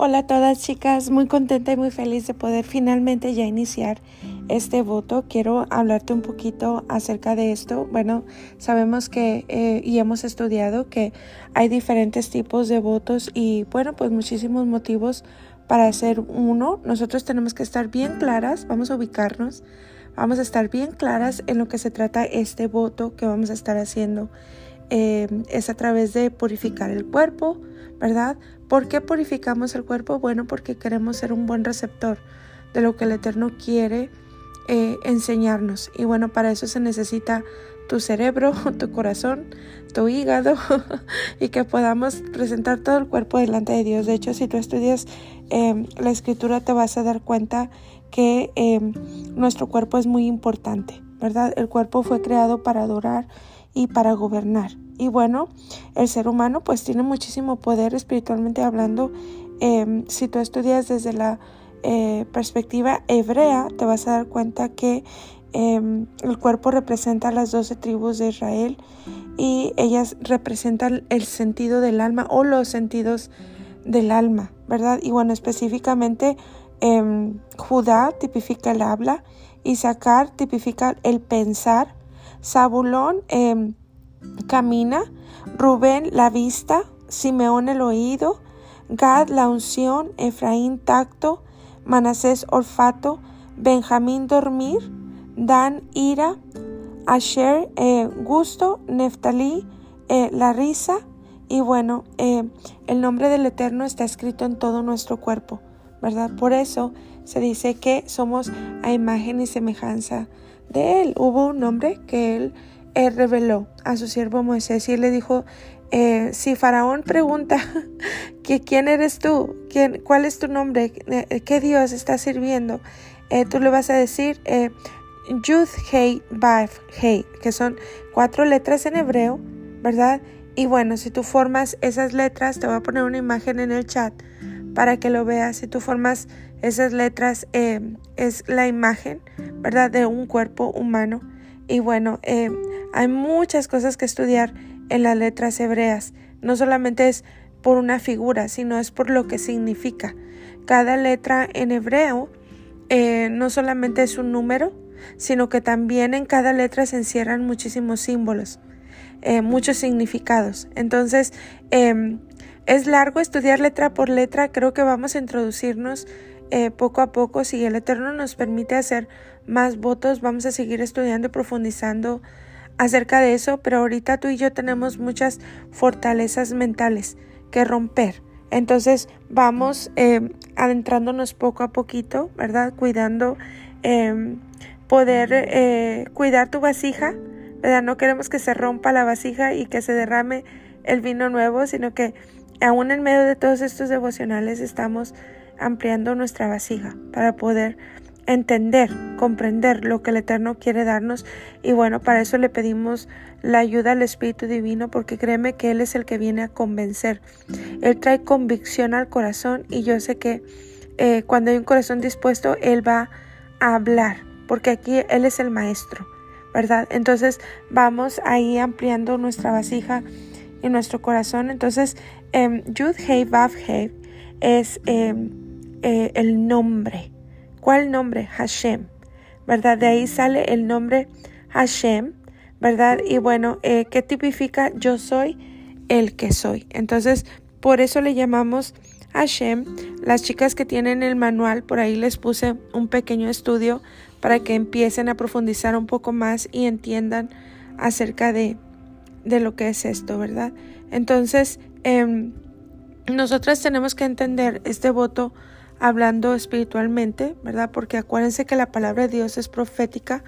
Hola a todas chicas, muy contenta y muy feliz de poder finalmente ya iniciar este voto. Quiero hablarte un poquito acerca de esto. Bueno, sabemos que eh, y hemos estudiado que hay diferentes tipos de votos y bueno, pues muchísimos motivos para hacer uno. Nosotros tenemos que estar bien claras, vamos a ubicarnos, vamos a estar bien claras en lo que se trata este voto que vamos a estar haciendo. Eh, es a través de purificar el cuerpo, ¿verdad? ¿Por qué purificamos el cuerpo? Bueno, porque queremos ser un buen receptor de lo que el Eterno quiere eh, enseñarnos. Y bueno, para eso se necesita tu cerebro, tu corazón, tu hígado y que podamos presentar todo el cuerpo delante de Dios. De hecho, si tú estudias em, la escritura te vas a dar cuenta que em, nuestro cuerpo es muy importante, ¿verdad? El cuerpo fue creado para adorar y para gobernar. Y bueno, el ser humano pues tiene muchísimo poder espiritualmente hablando. Em, si tú estudias desde la eh, perspectiva hebrea, te vas a dar cuenta que em, el cuerpo representa las doce tribus de Israel y ellas representan el sentido del alma o los sentidos del alma, ¿verdad? Y bueno, específicamente em, Judá tipifica el habla, Isaacar tipifica el pensar, Zabulón camina, Rubén la vista, Simeón el oído, Gad la unción, Efraín tacto, Manasés olfato, Benjamín dormir, Dan ira, Asher eh, gusto, Neftalí eh, la risa, y bueno, eh, el nombre del Eterno está escrito en todo nuestro cuerpo, ¿verdad? Por eso se dice que somos a imagen y semejanza de Él. Hubo un nombre que Él él reveló a su siervo Moisés y le dijo, eh, si Faraón pregunta que quién eres tú, ¿Quién, cuál es tu nombre, eh, qué Dios está sirviendo, eh, tú le vas a decir Yud Hei Vav Hei, que son cuatro letras en hebreo, ¿verdad? Y bueno, si tú formas esas letras, te voy a poner una imagen en el chat para que lo veas. Si tú formas esas letras, es la imagen, ¿verdad? De un cuerpo humano. Y bueno, eh, hay muchas cosas que estudiar en las letras hebreas. No solamente es por una figura, sino es por lo que significa. Cada letra en hebreo eh, no solamente es un número, sino que también en cada letra se encierran muchísimos símbolos, eh, muchos significados. Entonces, es largo estudiar letra por letra, creo que vamos a introducirnos poco a poco, si el Eterno nos permite hacer más votos, vamos a seguir estudiando y profundizando acerca de eso, pero ahorita tú y yo tenemos muchas fortalezas mentales que romper. Entonces vamos eh, adentrándonos poco a poquito, ¿verdad? Cuidando, em, poder eh, cuidar tu vasija, ¿verdad? No queremos que se rompa la vasija y que se derrame el vino nuevo, sino que aún en medio de todos estos devocionales estamos ampliando nuestra vasija para poder entender, comprender lo que el Eterno quiere darnos. Y bueno, para eso le pedimos la ayuda al Espíritu Divino, porque créeme que Él es el que viene a convencer. Él trae convicción al corazón y yo sé que eh, cuando hay un corazón dispuesto, Él va a hablar, porque aquí Él es el Maestro, ¿verdad? Entonces vamos ahí ampliando nuestra vasija y nuestro corazón. Entonces, eh, Yud Hei Vav Hei es... Em, eh, el nombre. ¿Cuál nombre? Hashem, ¿verdad? De ahí sale el nombre Hashem, ¿verdad? Y bueno, eh, ¿qué tipifica? Yo soy el que soy. Entonces, por eso le llamamos Hashem. Las chicas que tienen el manual, por ahí les puse un pequeño estudio para que empiecen a profundizar un poco más y entiendan acerca de, de lo que es esto, ¿verdad? Entonces, eh, nosotras tenemos que entender este voto hablando espiritualmente, ¿verdad? Porque acuérdense que la palabra de Dios es profética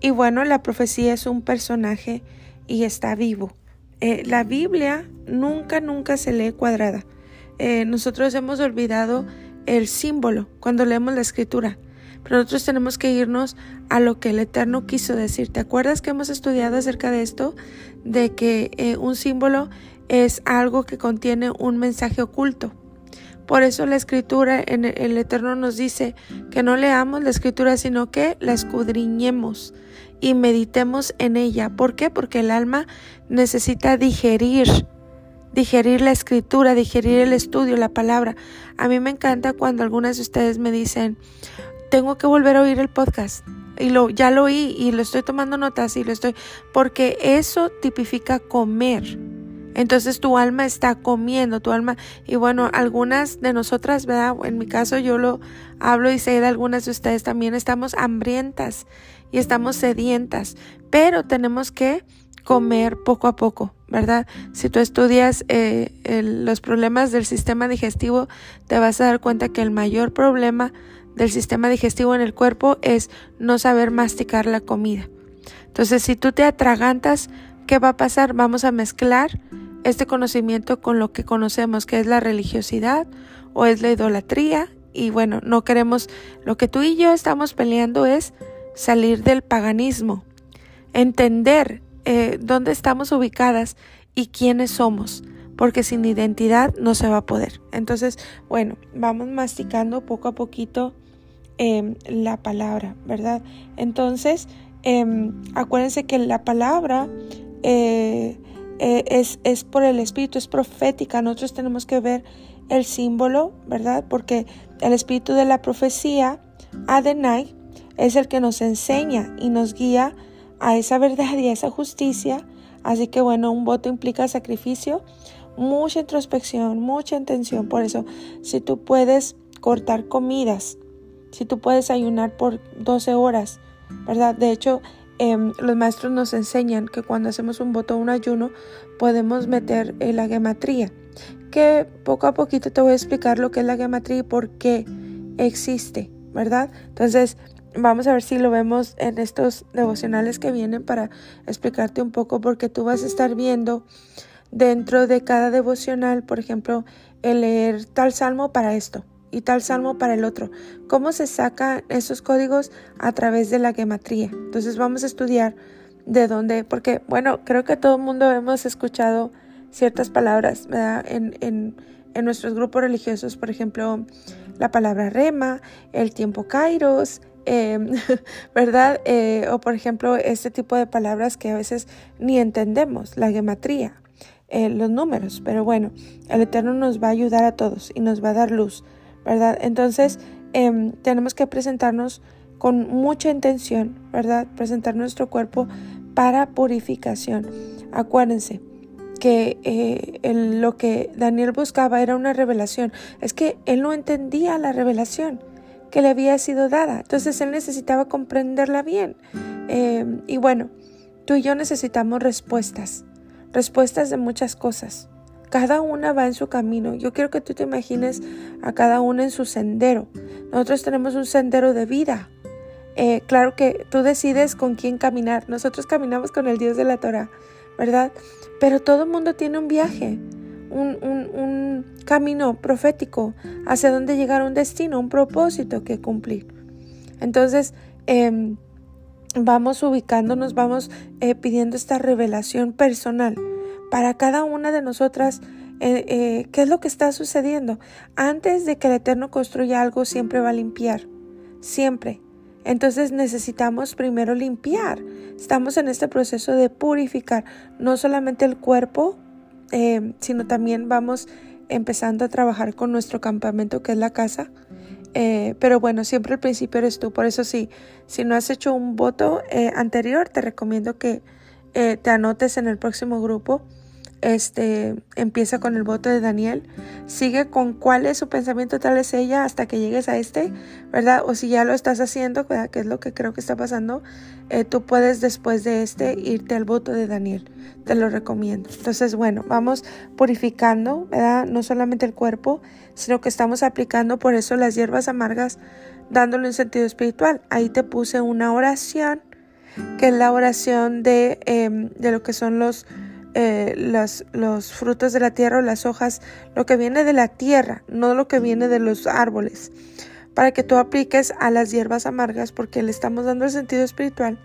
y bueno, la profecía es un personaje y está vivo. Eh, la Biblia nunca, nunca se lee cuadrada. Eh, nosotros hemos olvidado el símbolo cuando leemos la escritura, pero nosotros tenemos que irnos a lo que el Eterno quiso decir. ¿Te acuerdas que hemos estudiado acerca de esto? De que eh, un símbolo es algo que contiene un mensaje oculto. Por eso la escritura en el Eterno nos dice que no leamos la escritura, sino que la escudriñemos y meditemos en ella. ¿Por qué? Porque el alma necesita digerir, digerir la escritura, digerir el estudio, la palabra. A mí me encanta cuando algunas de ustedes me dicen, tengo que volver a oír el podcast. Y lo, ya lo oí y lo estoy tomando notas y lo estoy, porque eso tipifica comer. Entonces tu alma está comiendo, tu alma, y bueno, algunas de nosotras, ¿verdad? En mi caso yo lo hablo y sé de algunas de ustedes también estamos hambrientas y estamos sedientas, pero tenemos que comer poco a poco, ¿verdad? Si tú estudias eh, los problemas del sistema digestivo, te vas a dar cuenta que el mayor problema del sistema digestivo en el cuerpo es no saber masticar la comida. Entonces, si tú te atragantas, ¿qué va a pasar? Vamos a mezclar este conocimiento con lo que conocemos, que es la religiosidad o es la idolatría. Y bueno, no queremos, lo que tú y yo estamos peleando es salir del paganismo, entender eh, dónde estamos ubicadas y quiénes somos, porque sin identidad no se va a poder. Entonces, bueno, vamos masticando poco a poquito em, la palabra, ¿verdad? Entonces, em, acuérdense que la palabra eh, es, es por el Espíritu, es profética. Nosotros tenemos que ver el símbolo, ¿verdad? Porque el Espíritu de la profecía, Adonai, es el que nos enseña y nos guía a esa verdad y a esa justicia. Así que bueno, un voto implica sacrificio, mucha introspección, mucha intención. Por eso, si tú puedes cortar comidas, si tú puedes ayunar por 12 horas, ¿verdad? De hecho, em, los maestros nos enseñan que cuando hacemos un voto o un ayuno, podemos meter la gematría. Que poco a poquito te voy a explicar lo que es la gematría y por qué existe, ¿verdad? Entonces, vamos a ver si lo vemos en estos devocionales que vienen para explicarte un poco porque tú vas a estar viendo dentro de cada devocional, por ejemplo, el leer tal salmo para esto y tal salmo para el otro. ¿Cómo se sacan esos códigos? A través de la gematría. Entonces vamos a estudiar de dónde, porque bueno, creo que todo el mundo hemos escuchado ciertas palabras En, en, en nuestros grupos religiosos, por ejemplo, la palabra rema, el tiempo kairos, Em, ¿verdad? Eh, o por ejemplo, este tipo de palabras que a veces ni entendemos, la gematría, eh, los números, pero bueno, el Eterno nos va a ayudar a todos y nos va a dar luz, Entonces, em, tenemos que presentarnos con mucha intención, ¿verdad? Presentar nuestro cuerpo para purificación. Acuérdense que eh, lo que Daniel buscaba era una revelación. Es que él no entendía la revelación que le había sido dada. Entonces él necesitaba comprenderla bien. Em, y bueno, tú y yo necesitamos respuestas, respuestas de muchas cosas. Cada una va en su camino. Yo quiero que tú te imagines a cada una en su sendero. Nosotros tenemos un sendero de vida. Eh, claro que tú decides con quién caminar. Nosotros caminamos con el Dios de la Torah, ¿verdad? Pero todo el mundo tiene un viaje un, camino profético hacia donde llegar a un destino, un propósito que cumplir. Entonces, em, vamos ubicándonos, vamos eh, pidiendo esta revelación personal para cada una de nosotras. Eh, eh, ¿Qué es lo que está sucediendo? Antes de que el Eterno construya algo, siempre va a limpiar. Siempre. Entonces necesitamos primero limpiar. Estamos en este proceso de purificar no solamente el cuerpo, eh, sino también vamos empezando a trabajar con nuestro campamento que es la casa. Pero bueno, siempre el principio eres tú. Por eso sí, si no has hecho un voto anterior, te recomiendo que te anotes en el próximo grupo este, empieza con el voto de Daniel, sigue con cuál es su pensamiento, tal es ella, hasta que llegues a este, ¿verdad? O si ya lo estás haciendo, que es lo que creo que está pasando, eh, tú puedes después de este irte al voto de Daniel. Te lo recomiendo. Entonces, bueno, vamos purificando, ¿verdad? No solamente el cuerpo, sino que estamos aplicando por eso las hierbas amargas, dándole un sentido espiritual. Ahí te puse una oración, que es la oración de, em, de lo que son los eh, los frutos de la tierra o las hojas, lo que viene de la tierra, no lo que viene de los árboles, para que tú apliques a las hierbas amargas porque le estamos dando el sentido espiritual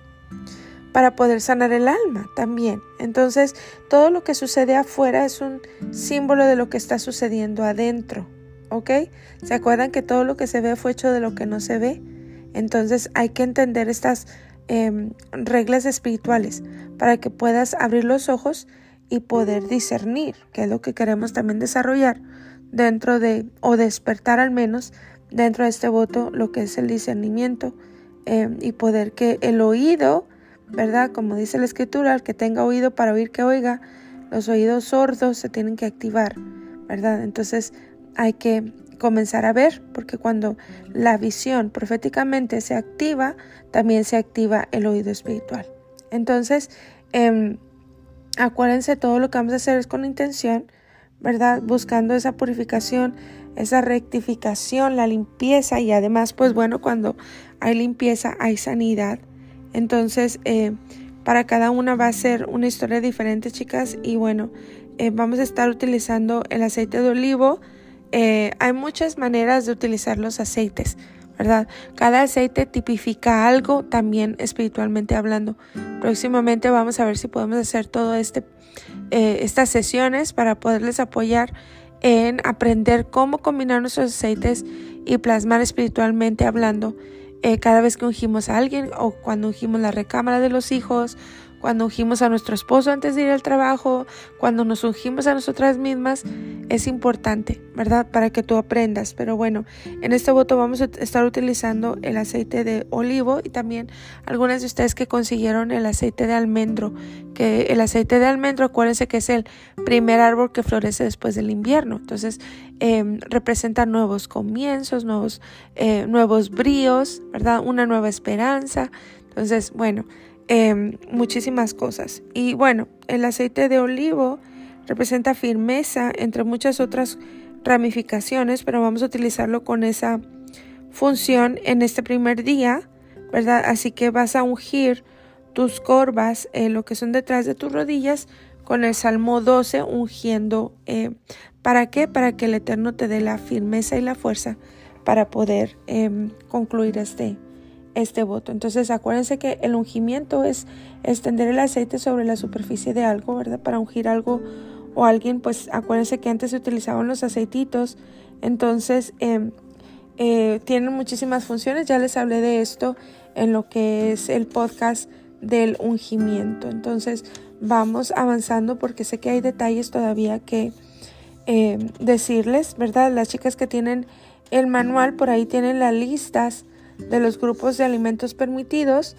para poder sanar el alma también. Entonces, todo lo que sucede afuera es un símbolo de lo que está sucediendo adentro, ¿ok? ¿Se acuerdan que todo lo que se ve fue hecho de lo que no se ve? Entonces hay que entender estas Em, reglas espirituales para que puedas abrir los ojos y poder discernir, que es lo que queremos también desarrollar dentro de, o despertar al menos dentro de este voto, lo que es el discernimiento eh, y poder que el oído, ¿verdad? Como dice la escritura, el que tenga oído para oír que oiga, los oídos sordos se tienen que activar, ¿verdad? Entonces hay que comenzar a ver, porque cuando la visión proféticamente se activa, también se activa el oído espiritual. Entonces, eh, acuérdense, todo lo que vamos a hacer es con intención, ¿verdad? Buscando esa purificación, esa rectificación, la limpieza y además, pues bueno, cuando hay limpieza hay sanidad. Entonces, eh, para cada una va a ser una historia diferente, chicas, y bueno, eh, vamos a estar utilizando el aceite de olivo. Eh, hay muchas maneras de utilizar los aceites. ¿verdad? Cada aceite tipifica algo también espiritualmente hablando. Próximamente vamos a ver si podemos hacer todo este eh, estas sesiones para poderles apoyar en aprender cómo combinar nuestros aceites y plasmar espiritualmente hablando eh, cada vez que ungimos a alguien o cuando ungimos la recámara de los hijos cuando ungimos a nuestro esposo antes de ir al trabajo, cuando nos ungimos a nosotras mismas, es importante, ¿verdad? Para que tú aprendas. Pero bueno, en este voto vamos a estar utilizando el aceite de olivo y también algunas de ustedes que consiguieron el aceite de almendro, que el aceite de almendro, acuérdense que es el primer árbol que florece después del invierno. Entonces, em, representa nuevos comienzos, nuevos, eh, nuevos bríos, ¿verdad? Una nueva esperanza. Entonces, bueno, Em, muchísimas cosas. Y bueno, el aceite de olivo representa firmeza entre muchas otras ramificaciones, pero vamos a utilizarlo con esa función en este primer día, ¿verdad? Así que vas a ungir tus corvas, eh, lo que son detrás de tus rodillas, con el Salmo 12, ungiendo. Eh, ¿Para qué? Para que el Eterno te dé la firmeza y la fuerza para poder em, concluir este, este voto. Entonces acuérdense que el ungimiento es extender el aceite sobre la superficie de algo, ¿verdad? Para ungir algo o alguien, pues acuérdense que antes se utilizaban los aceititos. Entonces em, eh, tienen muchísimas funciones. Ya les hablé de esto en lo que es el podcast del ungimiento. Entonces vamos avanzando porque sé que hay detalles todavía que em, decirles, ¿verdad? Las chicas que tienen el manual por ahí tienen las listas de los grupos de alimentos permitidos,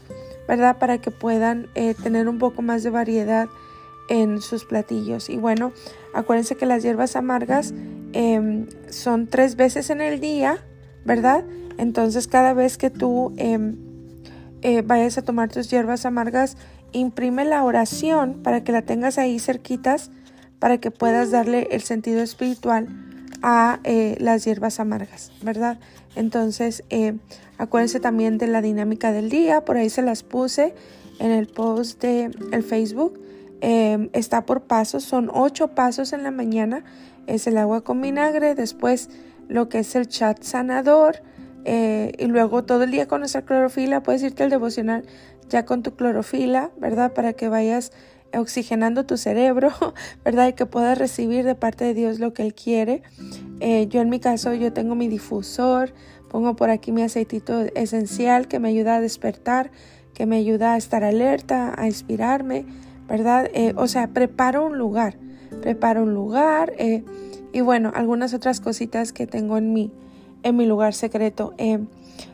¿verdad? Para que puedan eh, tener un poco más de variedad en sus platillos. Y bueno, acuérdense que las hierbas amargas em, son tres veces en el día, ¿verdad? Entonces cada vez que tú em, eh, vayas a tomar tus hierbas amargas, imprime la oración para que la tengas ahí cerquitas, para que puedas darle el sentido espiritual a eh, las hierbas amargas, ¿verdad? Entonces, eh, acuérdense también de la dinámica del día, por ahí se las puse en el post de el Facebook. Em, está por pasos, son ocho pasos en la mañana, es el agua con vinagre, después lo que es el chat sanador eh, y luego todo el día con nuestra clorofila, puedes irte al devocional ya con tu clorofila, ¿verdad? Para que vayas oxigenando tu cerebro, ¿verdad? Y que puedas recibir de parte de Dios lo que Él quiere. Eh, yo en mi caso, yo tengo mi difusor, pongo por aquí mi aceitito esencial que me ayuda a despertar, que me ayuda a estar alerta, a inspirarme, ¿verdad? Eh, o sea, preparo un lugar, preparo un lugar eh, y bueno, algunas otras cositas que tengo en mi, en mi lugar secreto.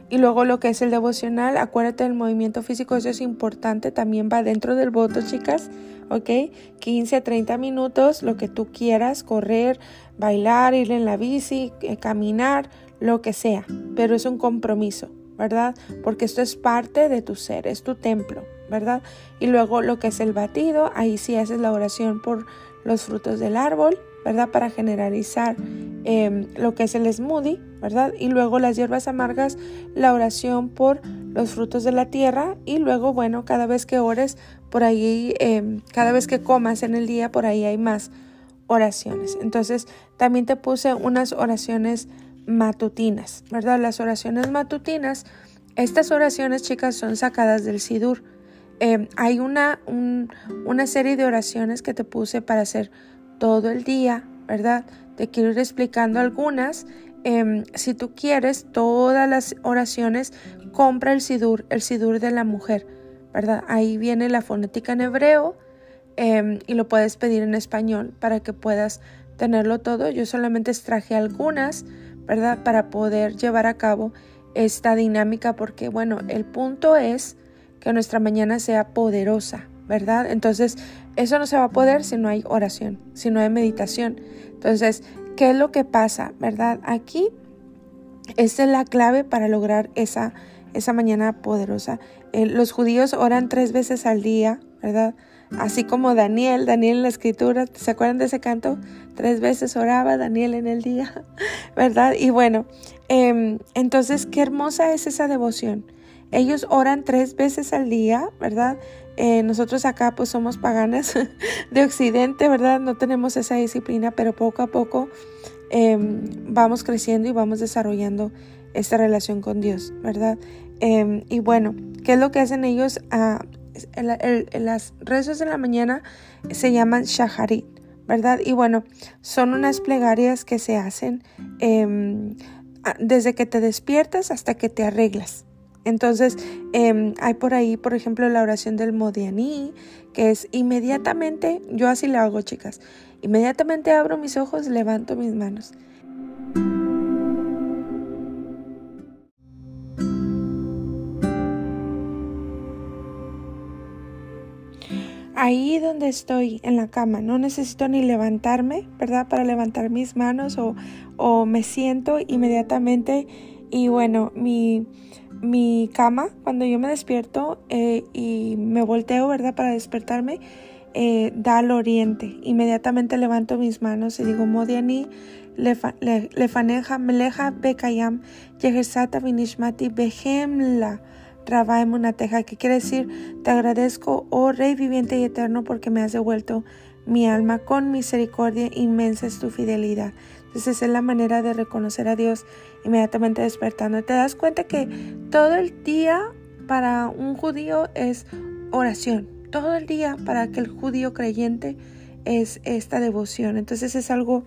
Y luego lo que es el devocional, acuérdate del movimiento físico, eso es importante, también va dentro del voto, chicas, ¿ok? 15 a 30 minutos, lo que tú quieras, correr, bailar, ir en la bici, eh, caminar, lo que sea, pero es un compromiso, ¿verdad? Porque esto es parte de tu ser, es tu templo, ¿verdad? Y luego lo que es el batido, ahí sí haces la oración por los frutos del árbol, ¿verdad? Para generalizar em, lo que es el smoothie, ¿verdad? Y luego las hierbas amargas, la oración por los frutos de la tierra y luego, bueno, cada vez que ores, por ahí, em, cada vez que comas en el día, por ahí hay más oraciones. Entonces, también te puse unas oraciones matutinas, ¿verdad? Las oraciones matutinas, estas oraciones, chicas, son sacadas del Sidur. Em, hay una, una serie de oraciones que te puse para hacer todo el día, ¿verdad? Te quiero ir explicando algunas. Em, si tú quieres todas las oraciones, compra el Sidur, el Sidur de la mujer, ¿verdad? Ahí viene la fonética en hebreo, em, y lo puedes pedir en español para que puedas tenerlo todo. Yo solamente extraje algunas, ¿verdad? Para poder llevar a cabo esta dinámica porque, bueno, el punto es que nuestra mañana sea poderosa, ¿verdad? Entonces, eso no se va a poder si no hay oración, si no hay meditación. Entonces, ¿qué es lo que pasa, verdad? Aquí, esta es la clave para lograr esa, esa mañana poderosa. Eh, los judíos oran tres veces al día, ¿verdad? Así como Daniel, Daniel en la escritura, ¿se acuerdan de ese canto? Tres veces oraba Daniel en el día, ¿verdad? Y bueno, em, entonces, qué hermosa es esa devoción. Ellos oran tres veces al día, ¿verdad? Eh, nosotros acá pues somos paganas de Occidente, ¿verdad? No tenemos esa disciplina, pero poco a poco em, vamos creciendo y vamos desarrollando esta relación con Dios, ¿verdad? Em, y bueno, ¿qué es lo que hacen ellos? Ah, las rezos de la mañana se llaman shaharit, ¿verdad? Y bueno, son unas plegarias que se hacen em, desde que te despiertas hasta que te arreglas. Entonces, em, hay por ahí, por ejemplo, la oración del Modianí, que es inmediatamente, yo así lo hago, chicas, inmediatamente abro mis ojos, levanto mis manos. ahí donde estoy en la cama, no necesito ni levantarme, ¿verdad? Para levantar mis manos o, o me siento inmediatamente y bueno, mi, mi cama, cuando yo me despierto eh, y me volteo, ¿verdad? Para despertarme, eh, da al oriente. Inmediatamente levanto mis manos y digo, Modiani, lefaneja, meleja, bekayam, yehersata, vinishmati, behemla una teja, que quiere decir, te agradezco, oh Rey viviente y eterno, porque me has devuelto mi alma con misericordia inmensa es tu fidelidad. Entonces es la manera de reconocer a Dios inmediatamente despertando. Te das cuenta que todo el día para un judío es oración. Todo el día para aquel judío creyente es esta devoción. Entonces es algo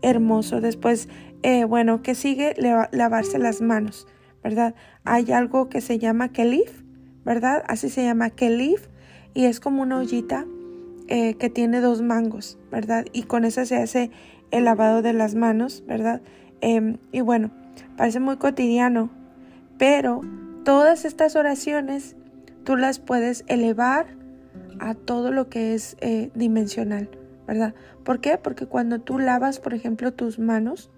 hermoso. Después, eh, bueno, que sigue lavarse las manos. ¿verdad? Hay algo que se llama kelif, ¿verdad? Así se llama kelif y es como una ollita eh, que tiene dos mangos, ¿verdad? Y con esa se hace el lavado de las manos, ¿verdad? Em, y bueno, parece muy cotidiano, pero todas estas oraciones tú las puedes elevar a todo lo que es eh, dimensional, ¿verdad? ¿Por qué? Porque cuando tú lavas, por ejemplo, tus manos,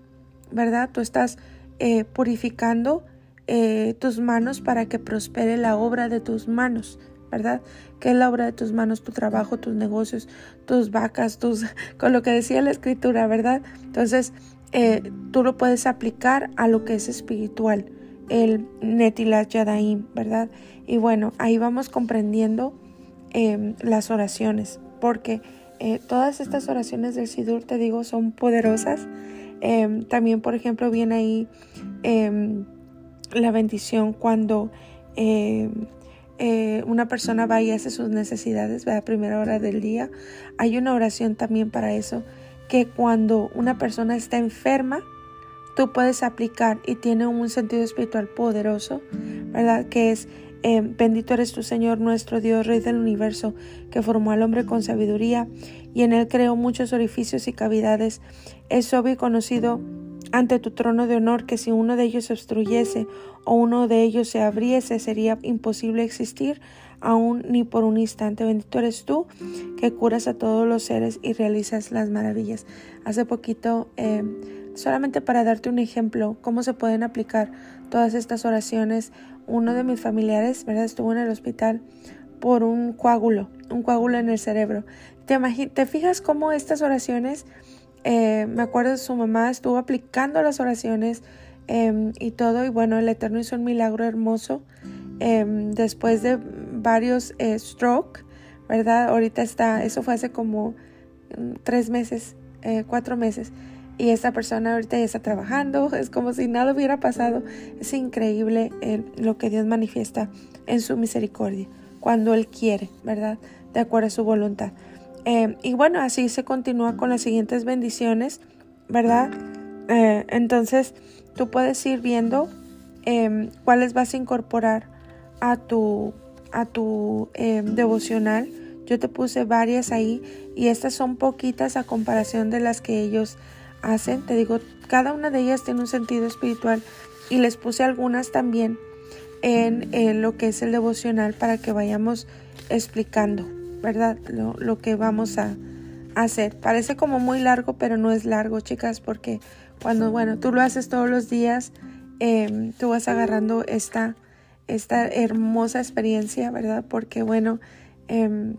¿verdad? Tú estás eh, purificando eh, tus manos para que prospere la obra de tus manos, ¿verdad? ¿Qué es la obra de tus manos? Tu trabajo, tus negocios, tus vacas, tus, con lo que decía la escritura, ¿verdad? Entonces, eh, tú lo puedes aplicar a lo que es espiritual, el Netilat Yadaim, ¿verdad? Y bueno, ahí vamos comprendiendo em, las oraciones, porque eh, todas estas oraciones del Sidur, te digo, son poderosas. Em, también, por ejemplo, viene ahí em, la bendición cuando eh, una persona va y hace sus necesidades a primera hora del día. Hay una oración también para eso, que cuando una persona está enferma, tú puedes aplicar y tiene un sentido espiritual poderoso, ¿verdad? Que es, eh, bendito eres tu Señor, nuestro Dios, Rey del universo, que formó al hombre con sabiduría y en él creó muchos orificios y cavidades. Es obvio y conocido ante tu trono de honor que si uno de ellos se obstruyese o uno de ellos se abriese sería imposible existir aún ni por un instante. Bendito eres tú que curas a todos los seres y realizas las maravillas. Hace poquito, eh, solamente para darte un ejemplo, cómo se pueden aplicar todas estas oraciones, uno de mis familiares, ¿verdad? Estuvo en el hospital por un coágulo, un coágulo en el cerebro. ¿Te, ¿Te fijas cómo estas oraciones eh, me acuerdo su mamá estuvo aplicando las oraciones em, y todo y bueno el eterno hizo un milagro hermoso em, después de varios eh, stroke verdad ahorita está eso fue hace como mm, tres meses eh, cuatro meses y esta persona ahorita ya está trabajando es como si nada hubiera pasado. Es increíble lo que Dios manifiesta en su misericordia cuando él quiere verdad de acuerdo a su voluntad eh, y bueno, así se continúa con las siguientes bendiciones, ¿verdad? Eh, entonces, tú puedes ir viendo em, cuáles vas a incorporar a tu, a tu em, devocional. Yo te puse varias ahí y estas son poquitas a comparación de las que ellos hacen. Te digo, cada una de ellas tiene un sentido espiritual y les puse algunas también en, lo que es el devocional para que vayamos explicando, ¿verdad? Lo, que vamos a hacer. Parece como muy largo, pero no es largo, chicas, porque cuando, bueno, tú lo haces todos los días, em, tú vas agarrando esta, esta hermosa experiencia, ¿verdad? Porque, bueno, em,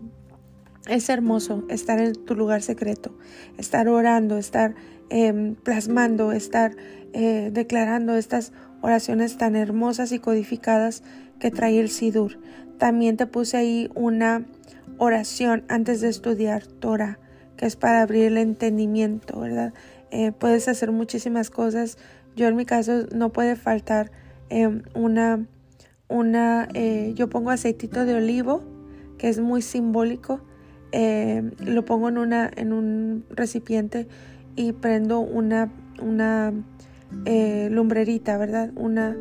es hermoso estar en tu lugar secreto, estar orando, estar em, plasmando, estar eh, declarando estas oraciones tan hermosas y codificadas que trae el Sidur. También te puse ahí una oración antes de estudiar Torah, que es para abrir el entendimiento, ¿verdad? Eh, puedes hacer muchísimas cosas. Yo en mi caso no puede faltar em, una, una eh, yo pongo aceitito de olivo, que es muy simbólico eh, lo pongo en, una, en un recipiente y prendo una, una eh, lumbrerita, ¿verdad? Una,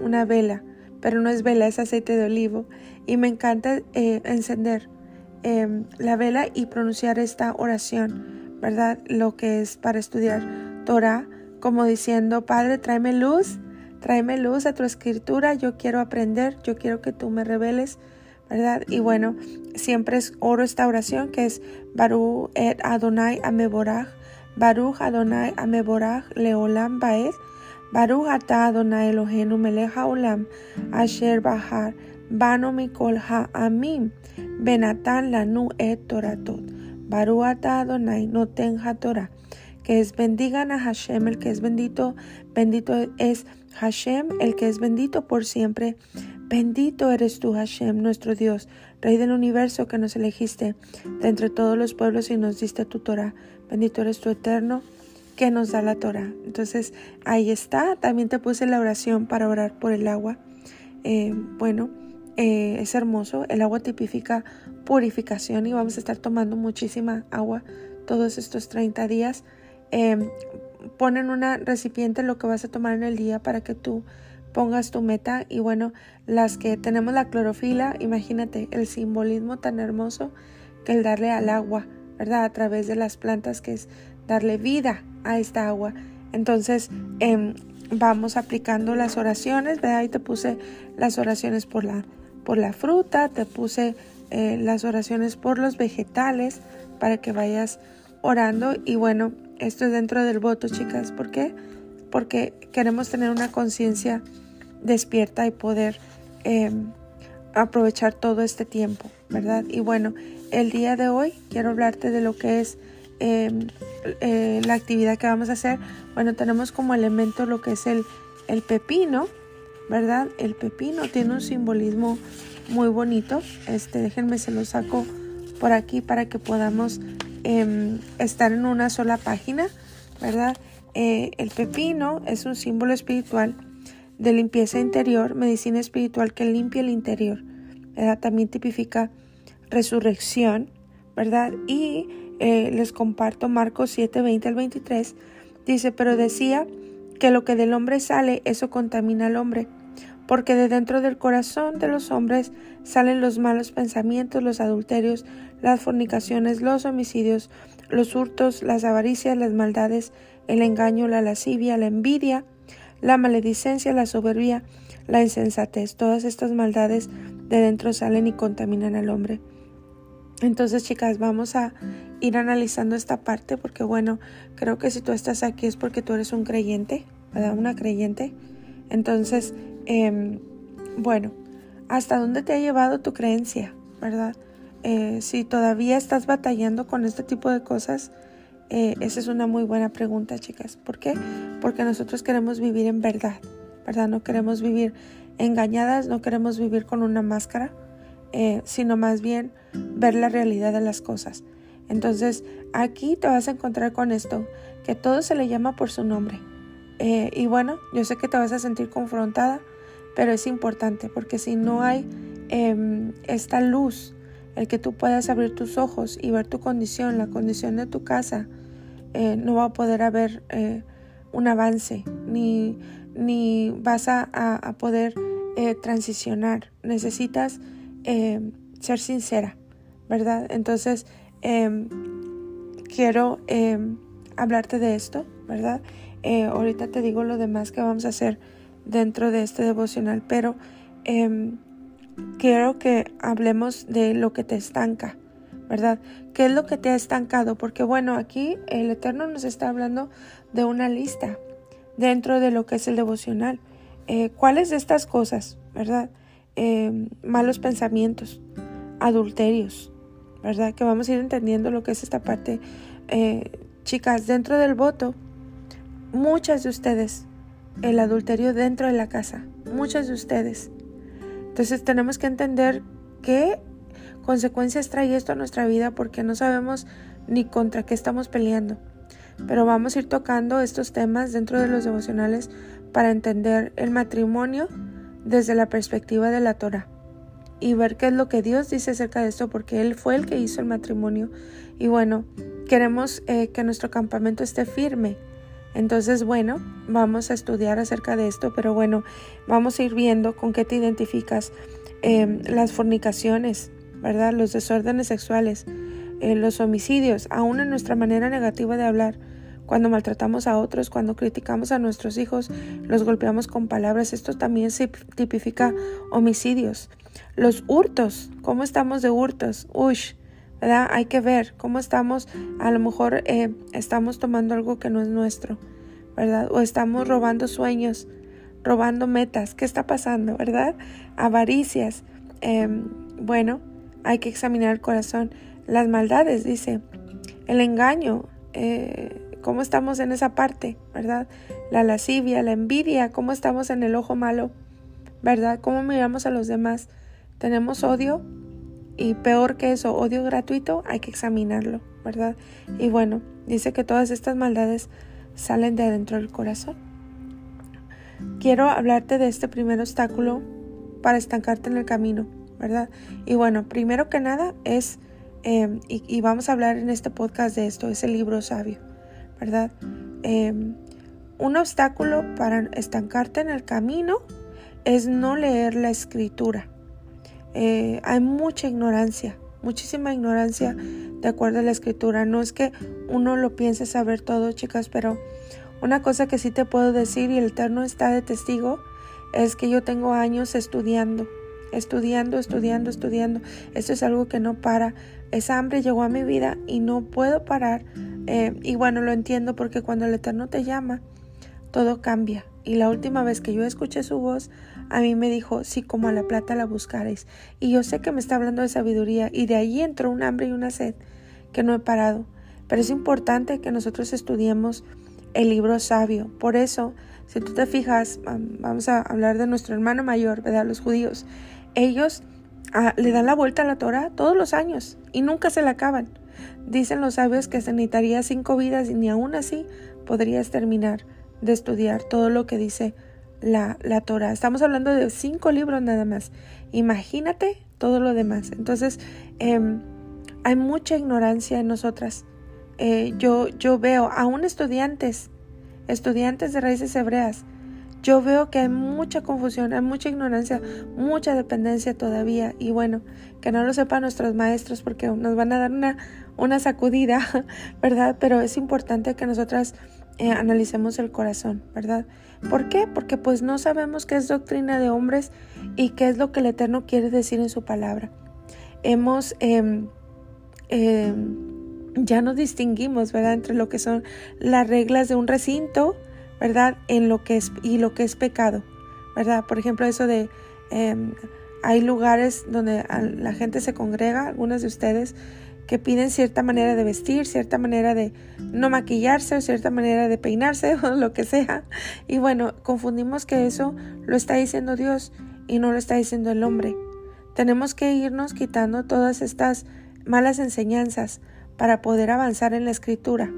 una vela, pero no es vela, es aceite de olivo. Y me encanta encender em, la vela y pronunciar esta oración, ¿verdad? Lo que es para estudiar Torah, como diciendo, Padre, tráeme luz, tráeme luz a tu escritura, yo quiero aprender, yo quiero que tú me reveles ¿verdad? Y bueno, siempre es oro esta oración que es Baruch et Adonai Ameborach, Baruch Adonai Ameborach Leolam Baed, Baruch ata Adonai Elohenu melech haolam, asher bahar, bano mikol ha'amim, benatan lanu et toratot, Baruch ata Adonai noten Torah, que es bendigan a Hashem, el que es bendito, bendito es Hashem, el que es bendito por siempre, Bendito eres tú, Hashem, nuestro Dios, Rey del universo que nos elegiste de entre todos los pueblos y nos diste tu Torah. Bendito eres tú, eterno, que nos da la Torah. Entonces, ahí está. También te puse la oración para orar por el agua. Eh, bueno, eh, es hermoso. El agua tipifica purificación y vamos a estar tomando muchísima agua todos estos 30 días. Eh, pon en una recipiente lo que vas a tomar en el día para que tú pongas tu meta y bueno, las que tenemos la clorofila, imagínate el simbolismo tan hermoso que el darle al agua, ¿verdad? A través de las plantas que es darle vida a esta agua. Entonces, em, vamos aplicando las oraciones, ¿verdad? Ahí te puse las oraciones por la, por la fruta, te puse eh, las oraciones por los vegetales para que vayas orando y bueno, esto es dentro del voto, chicas. ¿Por qué? Porque queremos tener una conciencia despierta y poder em, aprovechar todo este tiempo, ¿verdad? Y bueno, el día de hoy quiero hablarte de lo que es em, eh, la actividad que vamos a hacer. Bueno, tenemos como elemento lo que es el, el pepino, ¿verdad? El pepino tiene un simbolismo muy bonito. Este, déjenme se lo saco por aquí para que podamos em, estar en una sola página, ¿verdad? Eh, el pepino es un símbolo espiritual de limpieza interior, medicina espiritual que limpia el interior. ¿verdad? También tipifica resurrección, ¿verdad? Y eh, les comparto Marcos 7, 20 al 23. Dice, pero decía que lo que del hombre sale, eso contamina al hombre, porque de dentro del corazón de los hombres salen los malos pensamientos, los adulterios, las fornicaciones, los homicidios, los hurtos, las avaricias, las maldades, el engaño, la lascivia, la envidia, la maledicencia, la soberbia, la insensatez. Todas estas maldades de dentro salen y contaminan al hombre. Entonces, chicas, vamos a ir analizando esta parte porque, bueno, creo que si tú estás aquí es porque tú eres un creyente, ¿verdad? Una creyente. Entonces, em, bueno, ¿hasta dónde te ha llevado tu creencia, verdad? Eh, si todavía estás batallando con este tipo de cosas, eh, esa es una muy buena pregunta, chicas. ¿Por qué? Porque nosotros queremos vivir en verdad, ¿verdad? No queremos vivir engañadas, no queremos vivir con una máscara, eh, sino más bien ver la realidad de las cosas. Entonces, aquí te vas a encontrar con esto, que todo se le llama por su nombre. Eh, y bueno, yo sé que te vas a sentir confrontada, pero es importante porque si no hay em, esta luz, el que tú puedas abrir tus ojos y ver tu condición, la condición de tu casa, eh, no va a poder haber eh, un avance, ni, ni vas a, poder transicionar. Necesitas ser sincera, ¿verdad? Entonces, em, quiero em, hablarte de esto, ¿verdad? Eh, ahorita te digo lo demás que vamos a hacer dentro de este devocional, pero em, quiero que hablemos de lo que te estanca, ¿verdad? ¿Qué es lo que te ha estancado? Porque bueno, aquí el Eterno nos está hablando de una lista dentro de lo que es el devocional. Eh, ¿Cuáles de estas cosas, verdad? Malos pensamientos, adulterios, ¿verdad? Que vamos a ir entendiendo lo que es esta parte. Eh, chicas, dentro del voto, muchas de ustedes, el adulterio dentro de la casa, muchas de ustedes. Entonces tenemos que entender qué consecuencias trae esto a nuestra vida porque no sabemos ni contra qué estamos peleando. Pero vamos a ir tocando estos temas dentro de los devocionales para entender el matrimonio desde la perspectiva de la Torah y ver qué es lo que Dios dice acerca de esto, porque Él fue el que hizo el matrimonio. Y bueno, queremos eh, que nuestro campamento esté firme. Entonces, bueno, vamos a estudiar acerca de esto, pero bueno, vamos a ir viendo con qué te identificas em, las fornicaciones, ¿verdad? Los desórdenes sexuales, eh, los homicidios, aún en nuestra manera negativa de hablar cuando maltratamos a otros, cuando criticamos a nuestros hijos, los golpeamos con palabras. Esto también se tipifica homicidios. Los hurtos, ¿cómo estamos de hurtos? Uy, ¿verdad? Hay que ver cómo estamos. A lo mejor eh, estamos tomando algo que no es nuestro, ¿verdad? O estamos robando sueños, robando metas. ¿Qué está pasando, verdad? Avaricias. Em, bueno, hay que examinar el corazón. Las maldades, dice. El engaño. Eh, cómo estamos en esa parte, ¿verdad? La lascivia, la envidia, cómo estamos en el ojo malo, ¿verdad? Cómo miramos a los demás. Tenemos odio y peor que eso, odio gratuito, hay que examinarlo, ¿verdad? Y bueno, dice que todas estas maldades salen de adentro del corazón. Quiero hablarte de este primer obstáculo para estancarte en el camino, ¿verdad? Y bueno, primero que nada es, eh, y, y vamos a hablar en este podcast de esto, es el libro sabio. Em, un obstáculo para estancarte en el camino es no leer la escritura. Eh, hay mucha ignorancia, muchísima ignorancia de acuerdo a la escritura. No es que uno lo piense saber todo, chicas, pero una cosa que sí te puedo decir y el Eterno está de testigo es que yo tengo años estudiando, estudiando, estudiando, estudiando. Esto es algo que no para. Esa hambre llegó a mi vida y no puedo parar eh, y bueno, lo entiendo porque cuando el Eterno te llama, todo cambia. Y la última vez que yo escuché su voz, a mí me dijo, sí, como a la plata la buscaréis. Y yo sé que me está hablando de sabiduría y de allí entró un hambre y una sed que no he parado. Pero es importante que nosotros estudiemos el libro sabio. Por eso, si tú te fijas, vamos a hablar de nuestro hermano mayor, ¿verdad? Los judíos. Ellos ah, le dan la vuelta a la Torah todos los años y nunca se la acaban. Dicen los sabios que se necesitaría cinco vidas y ni aún así podrías terminar de estudiar todo lo que dice la, la Torah. Estamos hablando de cinco libros nada más. Imagínate todo lo demás. Entonces, em, hay mucha ignorancia en nosotras. Eh, yo, yo veo aún estudiantes, estudiantes de raíces hebreas, yo veo que hay mucha confusión, hay mucha ignorancia, mucha dependencia todavía. Y bueno, que no lo sepan nuestros maestros porque nos van a dar una, una sacudida, ¿verdad? Pero es importante que nosotras eh, analicemos el corazón, ¿verdad? ¿Por qué? Porque pues no sabemos qué es doctrina de hombres y qué es lo que el Eterno quiere decir en su palabra. Hemos... Eh, ya no distinguimos, ¿verdad?, entre lo que son las reglas de un recinto, ¿verdad? En lo que es y lo que es pecado, ¿verdad? Por ejemplo, eso de em, hay lugares donde la gente se congrega, algunas de ustedes que piden cierta manera de vestir, cierta manera de no maquillarse o cierta manera de peinarse o lo que sea. Y bueno, confundimos que eso lo está diciendo Dios y no lo está diciendo el hombre. Tenemos que irnos quitando todas estas malas enseñanzas para poder avanzar en la escritura.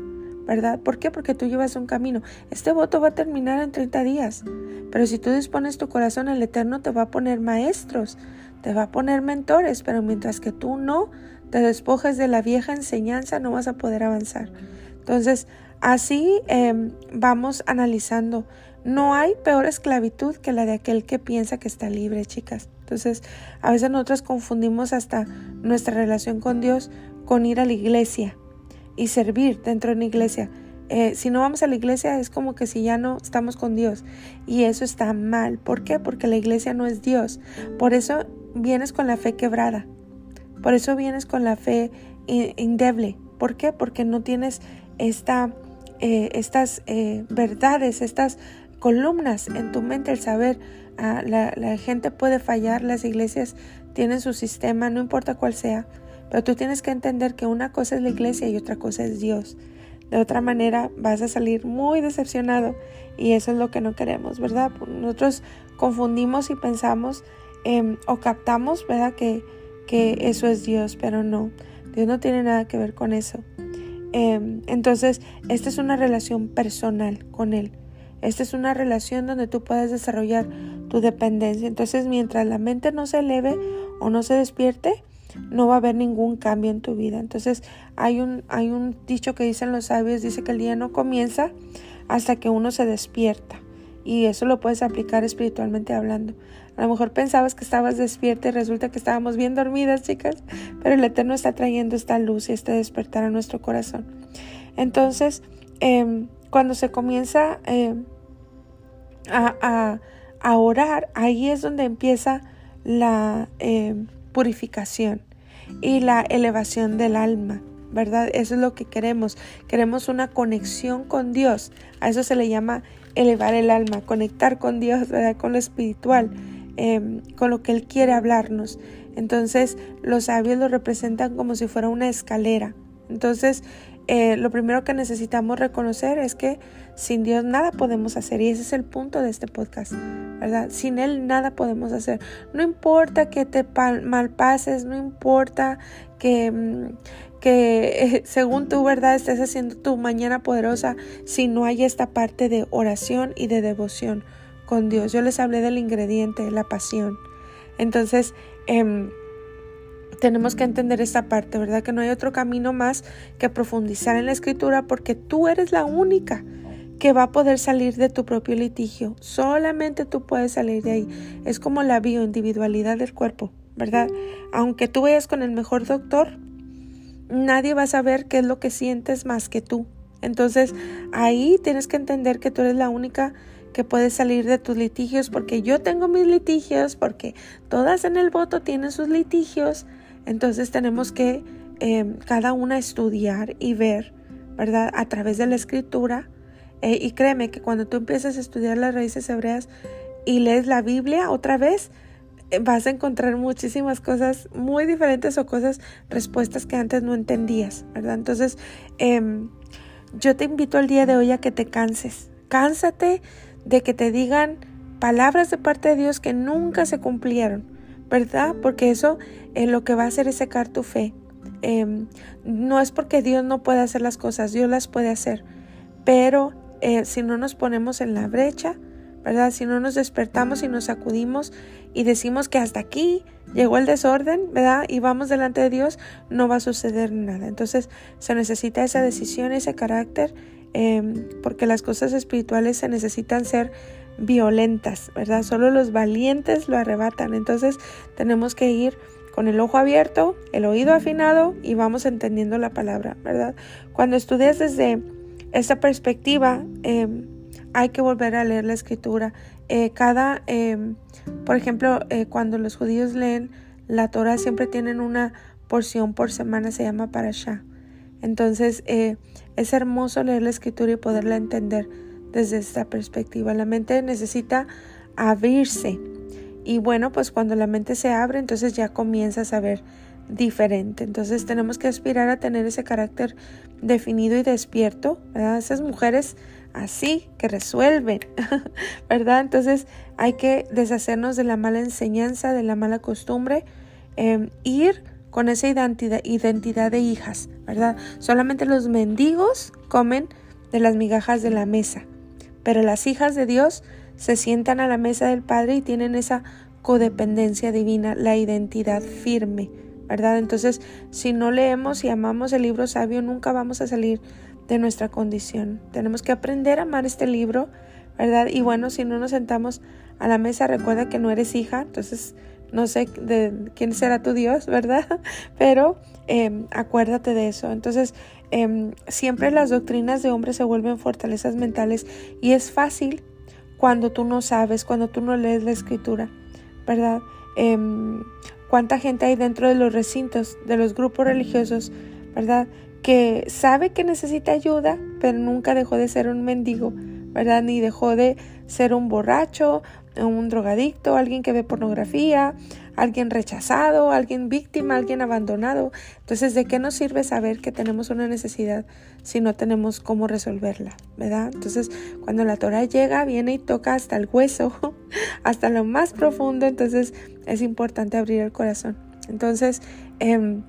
¿Verdad? ¿Por qué? Porque tú llevas un camino. Este voto va a terminar en 30 días, pero si tú dispones tu corazón, el Eterno te va a poner maestros, te va a poner mentores, pero mientras que tú no te despojes de la vieja enseñanza, no vas a poder avanzar. Entonces, así em, vamos analizando. No hay peor esclavitud que la de aquel que piensa que está libre, chicas. Entonces, a veces nosotros confundimos hasta nuestra relación con Dios con ir a la iglesia y servir dentro de una iglesia. Eh, si no vamos a la iglesia es como que si ya no estamos con Dios y eso está mal. ¿Por qué? Porque la iglesia no es Dios. Por eso vienes con la fe quebrada. Por eso vienes con la fe indeble. ¿Por qué? Porque no tienes esta, eh, estas eh, verdades, estas columnas en tu mente, el saber, ah, la gente puede fallar, las iglesias tienen su sistema, no importa cuál sea, pero tú tienes que entender que una cosa es la iglesia y otra cosa es Dios. De otra manera vas a salir muy decepcionado y eso es lo que no queremos, ¿verdad? Nosotros confundimos y pensamos em, o captamos, ¿verdad? Que, que eso es Dios, pero no, Dios no tiene nada que ver con eso. Em, entonces, esta es una relación personal con Él. Esta es una relación donde tú puedes desarrollar tu dependencia. Entonces, mientras la mente no se eleve o no se despierte, no va a haber ningún cambio en tu vida. Entonces hay un, hay un dicho que dicen los sabios, dice que el día no comienza hasta que uno se despierta. Y eso lo puedes aplicar espiritualmente hablando. A lo mejor pensabas que estabas despierta y resulta que estábamos bien dormidas, chicas, pero el Eterno está trayendo esta luz y este despertar a nuestro corazón. Entonces, em, cuando se comienza em, a, a, orar, ahí es donde empieza la... Em, purificación y la elevación del alma. ¿Verdad? Eso es lo que queremos. Queremos una conexión con Dios. A eso se le llama elevar el alma, conectar con Dios, ¿verdad? con lo espiritual, em, con lo que Él quiere hablarnos. Entonces los sabios lo representan como si fuera una escalera. Entonces eh, lo primero que necesitamos reconocer es que sin Dios nada podemos hacer y ese es el punto de este podcast, ¿verdad? Sin Él nada podemos hacer. No importa que te malpases, no importa que, mm, que según tu verdad estés haciendo tu mañana poderosa, si no hay esta parte de oración y de devoción con Dios. Yo les hablé del ingrediente, la pasión. Entonces, eh, tenemos que entender esta parte, ¿verdad? Que no hay otro camino más que profundizar en la escritura porque tú eres la única que va a poder salir de tu propio litigio. Solamente tú puedes salir de ahí. Es como la bioindividualidad del cuerpo, ¿verdad? Aunque tú vayas con el mejor doctor, nadie va a saber qué es lo que sientes más que tú. Entonces ahí tienes que entender que tú eres la única que puedes salir de tus litigios porque yo tengo mis litigios, porque todas en el voto tienen sus litigios entonces tenemos que em, cada una estudiar y ver, ¿verdad? A través de la escritura. Eh, y créeme que cuando tú empiezas a estudiar las raíces hebreas y lees la Biblia otra vez, eh, vas a encontrar muchísimas cosas muy diferentes o cosas, respuestas que antes no entendías, ¿verdad? Entonces, em, yo te invito el día de hoy a que te canses. Cánsate de que te digan palabras de parte de Dios que nunca se cumplieron. ¿verdad? Porque eso eh, lo que va a hacer es secar tu fe. Em, no es porque Dios no puede hacer las cosas, Dios las puede hacer, pero eh, si no nos ponemos en la brecha, ¿verdad? Si no nos despertamos y nos sacudimos y decimos que hasta aquí llegó el desorden, ¿verdad? Y vamos delante de Dios, no va a suceder nada. Entonces se necesita esa decisión, ese carácter, em, porque las cosas espirituales se necesitan ser violentas, ¿verdad? Solo los valientes lo arrebatan. Entonces tenemos que ir con el ojo abierto, el oído afinado y vamos entendiendo la palabra, ¿verdad? Cuando estudias desde esta perspectiva, em, hay que volver a leer la escritura. Eh, cada, em, por ejemplo, eh, cuando los judíos leen la Torah, siempre tienen una porción por semana, se llama parashá. Entonces, eh, es hermoso leer la escritura y poderla entender desde esta perspectiva. La mente necesita abrirse. Y bueno, pues cuando la mente se abre, entonces ya comienzas a ver diferente. Entonces tenemos que aspirar a tener ese carácter definido y despierto. Esas mujeres así que resuelven, ¿verdad? Entonces hay que deshacernos de la mala enseñanza, de la mala costumbre, em, ir con esa identidad de hijas, ¿verdad? Solamente los mendigos comen de las migajas de la mesa, pero las hijas de Dios se sientan a la mesa del Padre y tienen esa codependencia divina, la identidad firme, ¿verdad? Entonces, si no leemos y amamos el libro sabio, nunca vamos a salir de nuestra condición. Tenemos que aprender a amar este libro, ¿verdad? Y bueno, si no nos sentamos a la mesa, recuerda que no eres hija, entonces no sé de quién será tu Dios, ¿verdad? Pero em, acuérdate de eso. Entonces, em, siempre las doctrinas de hombres se vuelven fortalezas mentales y es fácil cuando tú no sabes, cuando tú no lees la escritura, ¿verdad? Em, ¿Cuánta gente hay dentro de los recintos, de los grupos religiosos, ¿verdad? Que sabe que necesita ayuda, pero nunca dejó de ser un mendigo, ¿verdad? Ni dejó de ser un borracho un drogadicto, alguien que ve pornografía, alguien rechazado, alguien víctima, alguien abandonado. Entonces, ¿de qué nos sirve saber que tenemos una necesidad si no tenemos cómo resolverla? ¿Verdad? Entonces, cuando la Torah llega, viene y toca hasta el hueso, hasta lo más profundo, entonces es importante abrir el corazón. Entonces, em,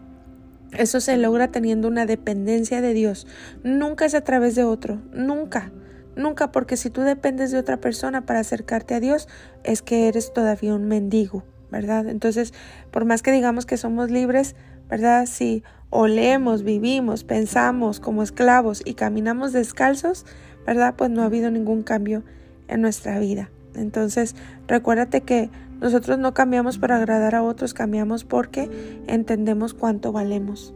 eso se logra teniendo una dependencia de Dios. Nunca es a través de otro, nunca. Nunca, porque si tú dependes de otra persona para acercarte a Dios, es que eres todavía un mendigo, Entonces, por más que digamos que somos libres, ¿verdad? Si olemos, vivimos, pensamos como esclavos y caminamos descalzos, ¿verdad? Pues no ha habido ningún cambio en nuestra vida. Entonces, recuérdate que nosotros no cambiamos para agradar a otros, cambiamos porque entendemos cuánto valemos.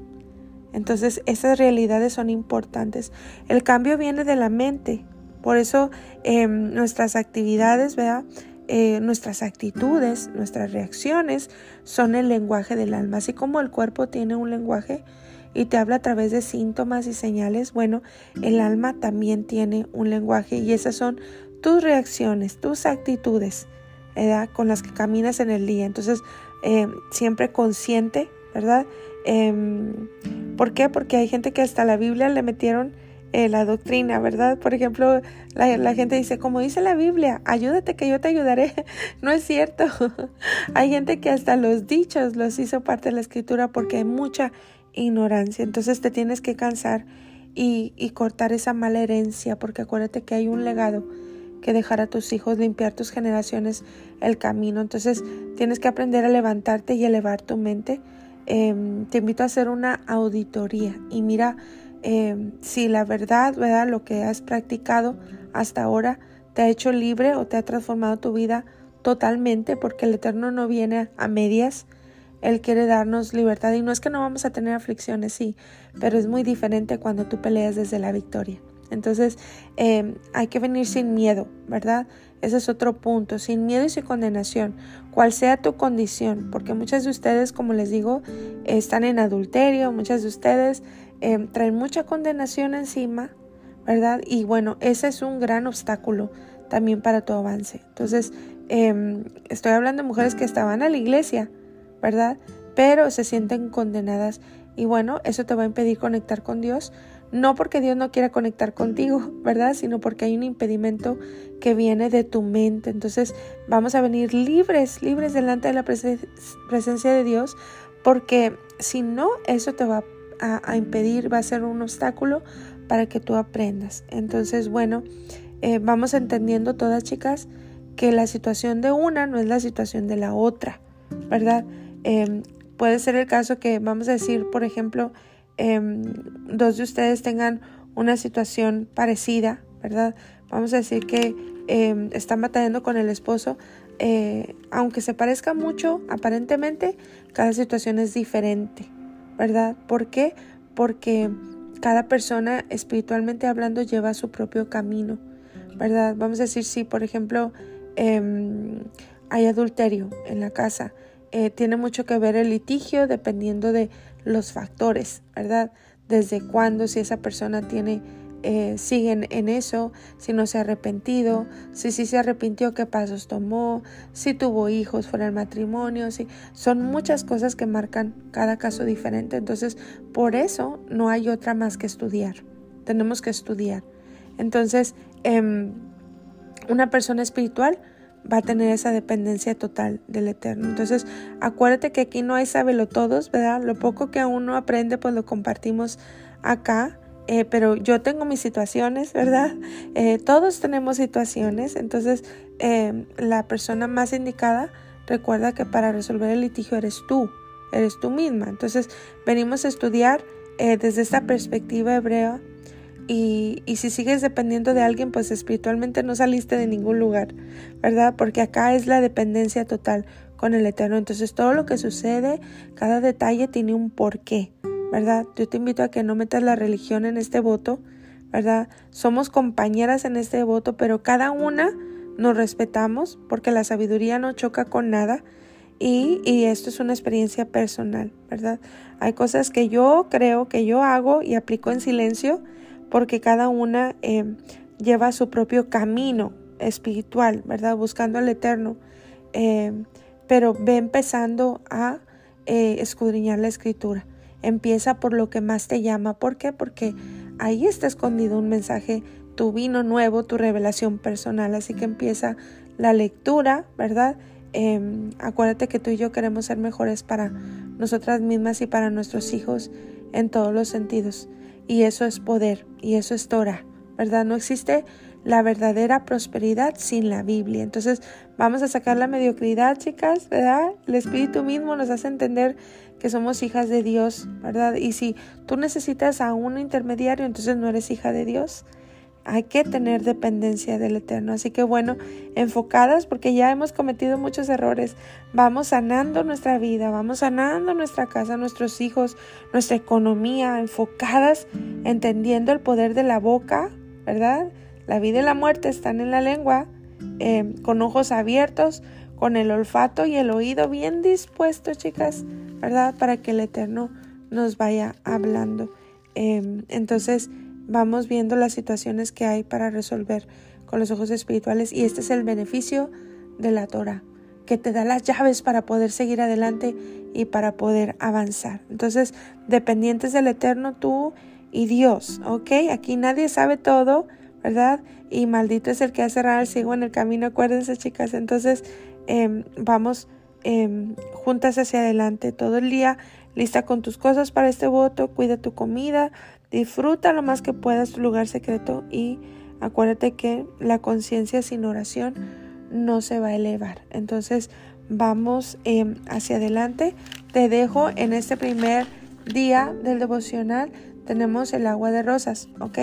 Entonces, esas realidades son importantes. El cambio viene de la mente, por eso em, nuestras actividades, ¿verdad? Eh, nuestras actitudes, nuestras reacciones son el lenguaje del alma. Así como el cuerpo tiene un lenguaje y te habla a través de síntomas y señales, bueno, el alma también tiene un lenguaje y esas son tus reacciones, tus actitudes, ¿verdad? Con las que caminas en el día. Entonces, em, siempre consciente, ¿verdad? Em, ¿Por qué? Porque hay gente que hasta la Biblia le metieron eh, la doctrina, ¿verdad? Por ejemplo, la, gente dice, como dice la Biblia, ayúdate que yo te ayudaré. no es cierto. hay gente que hasta los dichos los hizo parte de la escritura porque hay mucha ignorancia. Entonces te tienes que cansar y, cortar esa mala herencia porque acuérdate que hay un legado que dejar a tus hijos, limpiar tus generaciones el camino. Entonces tienes que aprender a levantarte y elevar tu mente. Em, te invito a hacer una auditoría y mira eh, si la verdad, ¿verdad? Lo que has practicado hasta ahora te ha hecho libre o te ha transformado tu vida totalmente, porque el Eterno no viene a medias. Él quiere darnos libertad y no es que no vamos a tener aflicciones, sí, pero es muy diferente cuando tú peleas desde la victoria. Entonces eh, hay que venir sin miedo, ¿verdad? Ese es otro punto, sin miedo y sin condenación, cual sea tu condición, porque muchas de ustedes, como les digo, están en adulterio, muchas de ustedes Em, traen mucha condenación encima, ¿verdad? Y bueno, ese es un gran obstáculo también para tu avance. Entonces, em, estoy hablando de mujeres que estaban a la iglesia, ¿verdad? Pero se sienten condenadas. Y bueno, eso te va a impedir conectar con Dios. No porque Dios no quiera conectar contigo, ¿verdad? Sino porque hay un impedimento que viene de tu mente. Entonces vamos a venir libres, libres delante de la presencia de Dios, porque si no, eso te va a a, impedir, va a ser un obstáculo para que tú aprendas. Entonces, bueno, eh, vamos entendiendo todas chicas que la situación de una no es la situación de la otra, ¿verdad? Em, puede ser el caso que, vamos a decir, por ejemplo, em, dos de ustedes tengan una situación parecida, ¿verdad? Vamos a decir que em, están batallando con el esposo, eh, aunque se parezca mucho, aparentemente, cada situación es diferente, ¿verdad? ¿Por qué? Porque cada persona espiritualmente hablando lleva su propio camino, ¿verdad? Vamos a decir, si por ejemplo em, hay adulterio en la casa, eh, tiene mucho que ver el litigio dependiendo de los factores, ¿verdad? Desde cuándo, si esa persona tiene eh, siguen en eso, si no se ha arrepentido, si sí se arrepintió, qué pasos tomó, si tuvo hijos fuera del matrimonio, si son muchas cosas que marcan cada caso diferente. Entonces, por eso no hay otra más que estudiar. Tenemos que estudiar. Entonces, em, una persona espiritual va a tener esa dependencia total del Eterno. Entonces, acuérdate que aquí no hay sábelo todos, ¿verdad? Lo poco que uno aprende, pues lo compartimos acá eh, pero yo tengo mis situaciones, ¿verdad? Eh, todos tenemos situaciones, entonces eh, la persona más indicada recuerda que para resolver el litigio eres tú, eres tú misma. Entonces venimos a estudiar desde esta perspectiva hebrea y, y, si sigues dependiendo de alguien, pues espiritualmente no saliste de ningún lugar, ¿verdad? Porque acá es la dependencia total. con el Eterno. Entonces todo lo que sucede, cada detalle tiene un porqué, ¿verdad? Yo te invito a que no metas la religión en este voto, ¿verdad? Somos compañeras en este voto, pero cada una nos respetamos porque la sabiduría no choca con nada. Y, y, esto es una experiencia personal, ¿verdad? Hay cosas que yo creo que yo hago y aplico en silencio porque cada una eh, lleva su propio camino espiritual, ¿verdad? Buscando al Eterno. Eh, pero ve empezando a eh, escudriñar la escritura. Empieza por lo que más te llama. ¿Por qué? Porque ahí está escondido un mensaje, tu vino nuevo, tu revelación personal. Así que empieza la lectura, ¿verdad? Em, acuérdate que tú y yo queremos ser mejores para nosotras mismas y para nuestros hijos en todos los sentidos. Y eso es poder, y eso es Torah, ¿verdad? No existe la verdadera prosperidad sin la Biblia. Entonces vamos a sacar la mediocridad, chicas, ¿verdad? El Espíritu mismo nos hace entender que somos hijas de Dios, ¿verdad? Y si tú necesitas a un intermediario, entonces no eres hija de Dios. Hay que tener dependencia del Eterno. Así que bueno, enfocadas porque ya hemos cometido muchos errores. Vamos sanando nuestra vida, vamos sanando nuestra casa, nuestros hijos, nuestra economía, enfocadas, entendiendo el poder de la boca, ¿verdad? La vida y la muerte están en la lengua, eh, con ojos abiertos, con el olfato y el oído bien dispuestos, chicas, ¿verdad? Para que el Eterno nos vaya hablando. Em, entonces vamos viendo las situaciones que hay para resolver con los ojos espirituales y este es el beneficio de la Torah, que te da las llaves para poder seguir adelante y para poder avanzar. Entonces, dependientes del Eterno, tú y Dios, ¿ok? Aquí nadie sabe todo, ¿verdad? Y maldito es el que ha cerrado el ciego en el camino, acuérdense chicas. Entonces em, vamos em, juntas hacia adelante todo el día, lista con tus cosas para este voto, cuida tu comida, disfruta lo más que puedas tu lugar secreto y acuérdate que la conciencia sin oración no se va a elevar. Entonces vamos em, hacia adelante. Te dejo en este primer día del devocional. Tenemos el agua de rosas, ¿ok?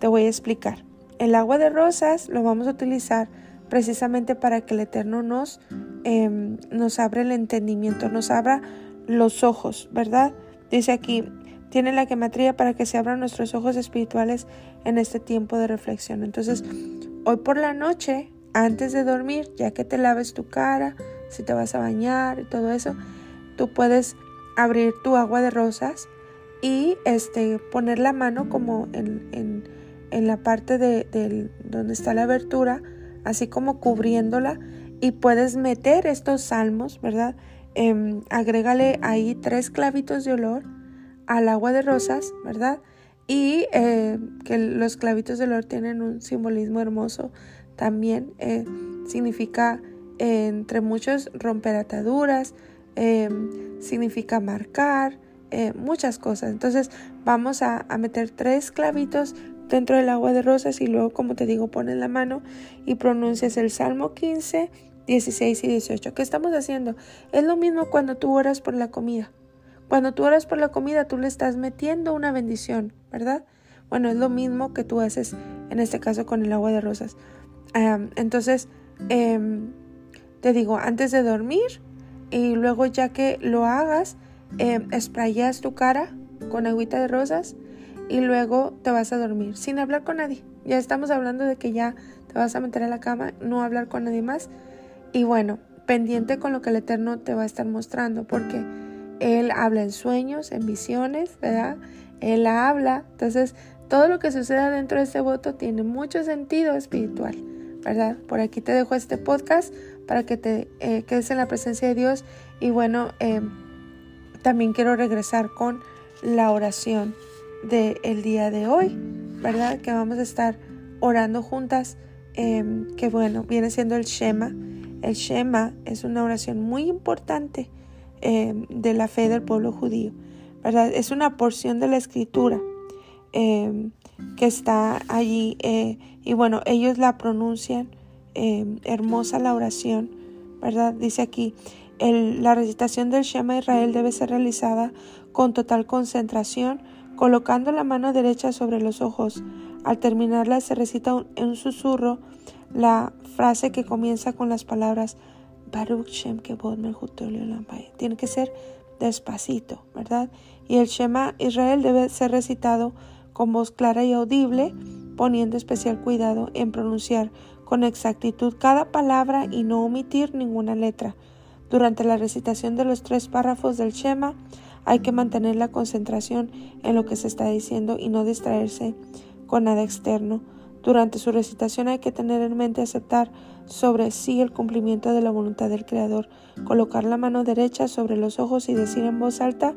Te voy a explicar. El agua de rosas lo vamos a utilizar precisamente para que el Eterno nos, eh, nos abra el entendimiento, nos abra los ojos, ¿verdad? Dice aquí, tiene la gematría para que se abran nuestros ojos espirituales en este tiempo de reflexión. Entonces, hoy por la noche, antes de dormir, ya que te laves tu cara, si te vas a bañar y todo eso, tú puedes abrir tu agua de rosas y este, poner la mano como en en la parte de, donde está la abertura, así como cubriéndola, y puedes meter estos salmos, ¿verdad? Eh, agrégale ahí tres clavitos de olor al agua de rosas, ¿verdad? Y eh, que los clavitos de olor tienen un simbolismo hermoso también. Eh, significa, entre muchos, romper ataduras, significa marcar, muchas cosas. Entonces vamos a meter tres clavitos dentro del agua de rosas y luego, como te digo, pones la mano y pronuncias el Salmo 15, 16 y 18. ¿Qué estamos haciendo? Es lo mismo cuando tú oras por la comida. Cuando tú oras por la comida, tú le estás metiendo una bendición, ¿verdad? Bueno, es lo mismo que tú haces en este caso con el agua de rosas. entonces, em, te digo, antes de dormir y luego ya que lo hagas, eh, tu cara con agüita de rosas y luego te vas a dormir sin hablar con nadie. Ya estamos hablando de que ya te vas a meter a la cama, no hablar con nadie más. Y bueno, pendiente con lo que el Eterno te va a estar mostrando, porque Él habla en sueños, en visiones, ¿verdad? Él habla. Entonces, todo lo que suceda dentro de este voto tiene mucho sentido espiritual, ¿verdad? Por aquí te dejo este podcast para que te eh, quedes en la presencia de Dios. Y bueno, eh, también quiero regresar con la oración del día de hoy, ¿verdad? Que vamos a estar orando juntas, em, que bueno, viene siendo el Shema. El Shema es una oración muy importante em, de la fe del pueblo judío, ¿verdad? Es una porción de la escritura em, que está allí eh, y bueno, ellos la pronuncian, hermosa la oración, ¿verdad? Dice aquí, la recitación del Shema Israel debe ser realizada con total concentración, colocando la mano derecha sobre los ojos. Al terminarla se recita en un susurro la frase que comienza con las palabras Baruch Shem Tiene que ser despacito, ¿verdad? Y el Shema Israel debe ser recitado con voz clara y audible, poniendo especial cuidado en pronunciar con exactitud cada palabra y no omitir ninguna letra. Durante la recitación de los tres párrafos del Shema, hay que mantener la concentración en lo que se está diciendo y no distraerse con nada externo. Durante su recitación hay que tener en mente aceptar sobre sí el cumplimiento de la voluntad del Creador, colocar la mano derecha sobre los ojos y decir en voz alta,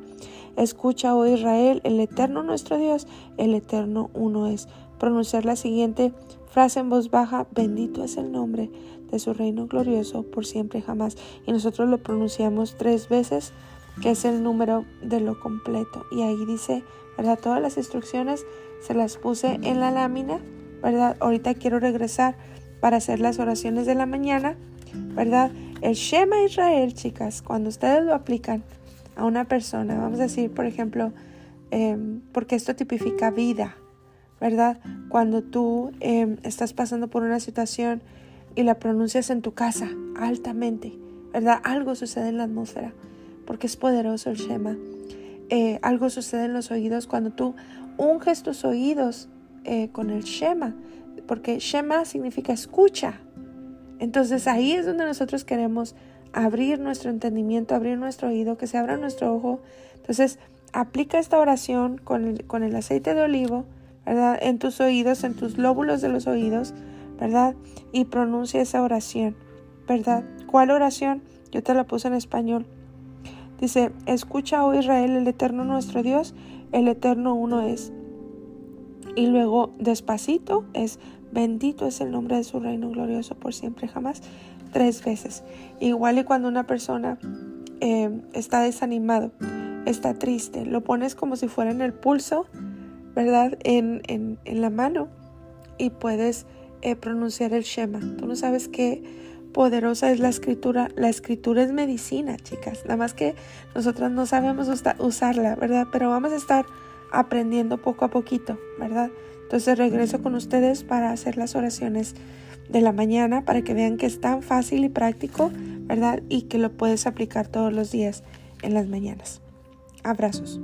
escucha, oh Israel, el eterno nuestro Dios, el eterno uno es. Pronunciar la siguiente frase en voz baja, bendito es el nombre de su reino glorioso por siempre y jamás. Y nosotros lo pronunciamos tres veces, que es el número de lo completo. Y ahí dice, ¿verdad? Todas las instrucciones se las puse en la lámina ¿verdad? Ahorita quiero regresar para hacer las oraciones de la mañana, ¿verdad? El Shema Israel, chicas, cuando ustedes lo aplican a una persona, vamos a decir, por ejemplo, em, porque esto tipifica vida, ¿verdad? Cuando tú em, estás pasando por una situación y la pronuncias en tu casa altamente, ¿verdad? Algo sucede en la atmósfera, porque es poderoso el Shema. Eh, algo sucede en los oídos cuando tú unges tus oídos eh, con el Shema, porque Shema significa escucha. Entonces ahí es donde nosotros queremos abrir nuestro entendimiento, abrir nuestro oído, que se abra nuestro ojo. Entonces aplica esta oración con el, con el aceite de olivo, ¿verdad? En tus oídos, en tus lóbulos de los oídos, ¿verdad? Y pronuncia esa oración, ¿verdad? ¿Cuál oración? Yo te la puse en español. Dice, escucha, oh Israel, el eterno nuestro Dios, el eterno uno es. Y luego despacito es bendito es el nombre de su reino glorioso por siempre jamás. Tres veces. Igual y cuando una persona eh, está desanimado, está triste, lo pones como si fuera en el pulso, ¿verdad? En, en, en la mano y puedes eh, pronunciar el Shema. Tú no sabes qué poderosa es la escritura. La escritura es medicina, chicas. Nada más que nosotros no sabemos usarla, ¿verdad? Pero vamos a estar aprendiendo poco a poquito, ¿verdad? Entonces regreso con ustedes para hacer las oraciones de la mañana para que vean que es tan fácil y práctico, ¿verdad? Y que lo puedes aplicar todos los días en las mañanas. Abrazos.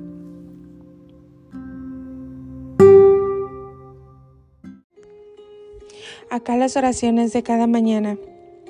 Acá las oraciones de cada mañana.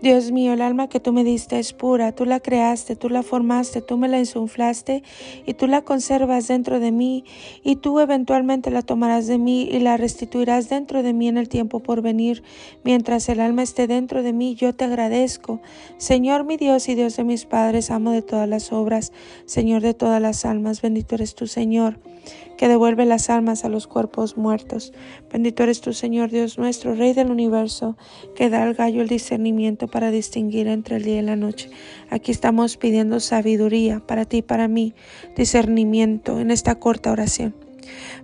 Dios mío, el alma que tú me diste es pura, tú la creaste, tú la formaste, tú me la insuflaste y tú la conservas dentro de mí y tú eventualmente la tomarás de mí y la restituirás dentro de mí en el tiempo por venir. Mientras el alma esté dentro de mí, yo te agradezco. Señor mi Dios y Dios de mis padres, amo de todas las obras, Señor de todas las almas, bendito eres tú, Señor que devuelve las almas a los cuerpos muertos. Bendito eres tú, Señor Dios nuestro, Rey del universo, que da al gallo el discernimiento para distinguir entre el día y la noche. Aquí estamos pidiendo sabiduría para ti y para mí, discernimiento en esta corta oración.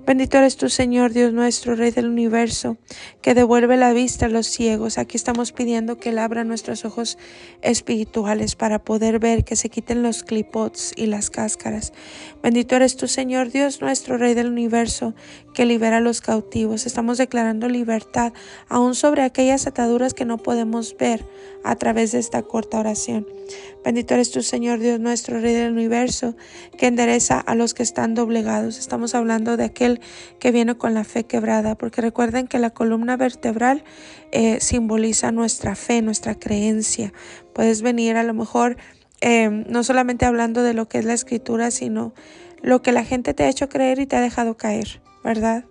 Bendito eres tú, Señor Dios nuestro, Rey del universo, que devuelve la vista a los ciegos. Aquí estamos pidiendo que Él abra nuestros ojos espirituales para poder ver, que se quiten los clipots y las cáscaras. Bendito eres tú, Señor Dios nuestro, Rey del universo, que libera a los cautivos. Estamos declarando libertad aún sobre aquellas ataduras que no podemos ver a través de esta corta oración. Bendito eres tú, Señor Dios nuestro, Rey del universo, que endereza a los que están doblegados. Estamos hablando de aquel que viene con la fe quebrada, porque recuerden que la columna vertebral eh, simboliza nuestra fe, nuestra creencia. Puedes venir a lo mejor eh, no solamente hablando de lo que es la escritura, sino lo que la gente te ha hecho creer y te ha dejado caer, ¿verdad?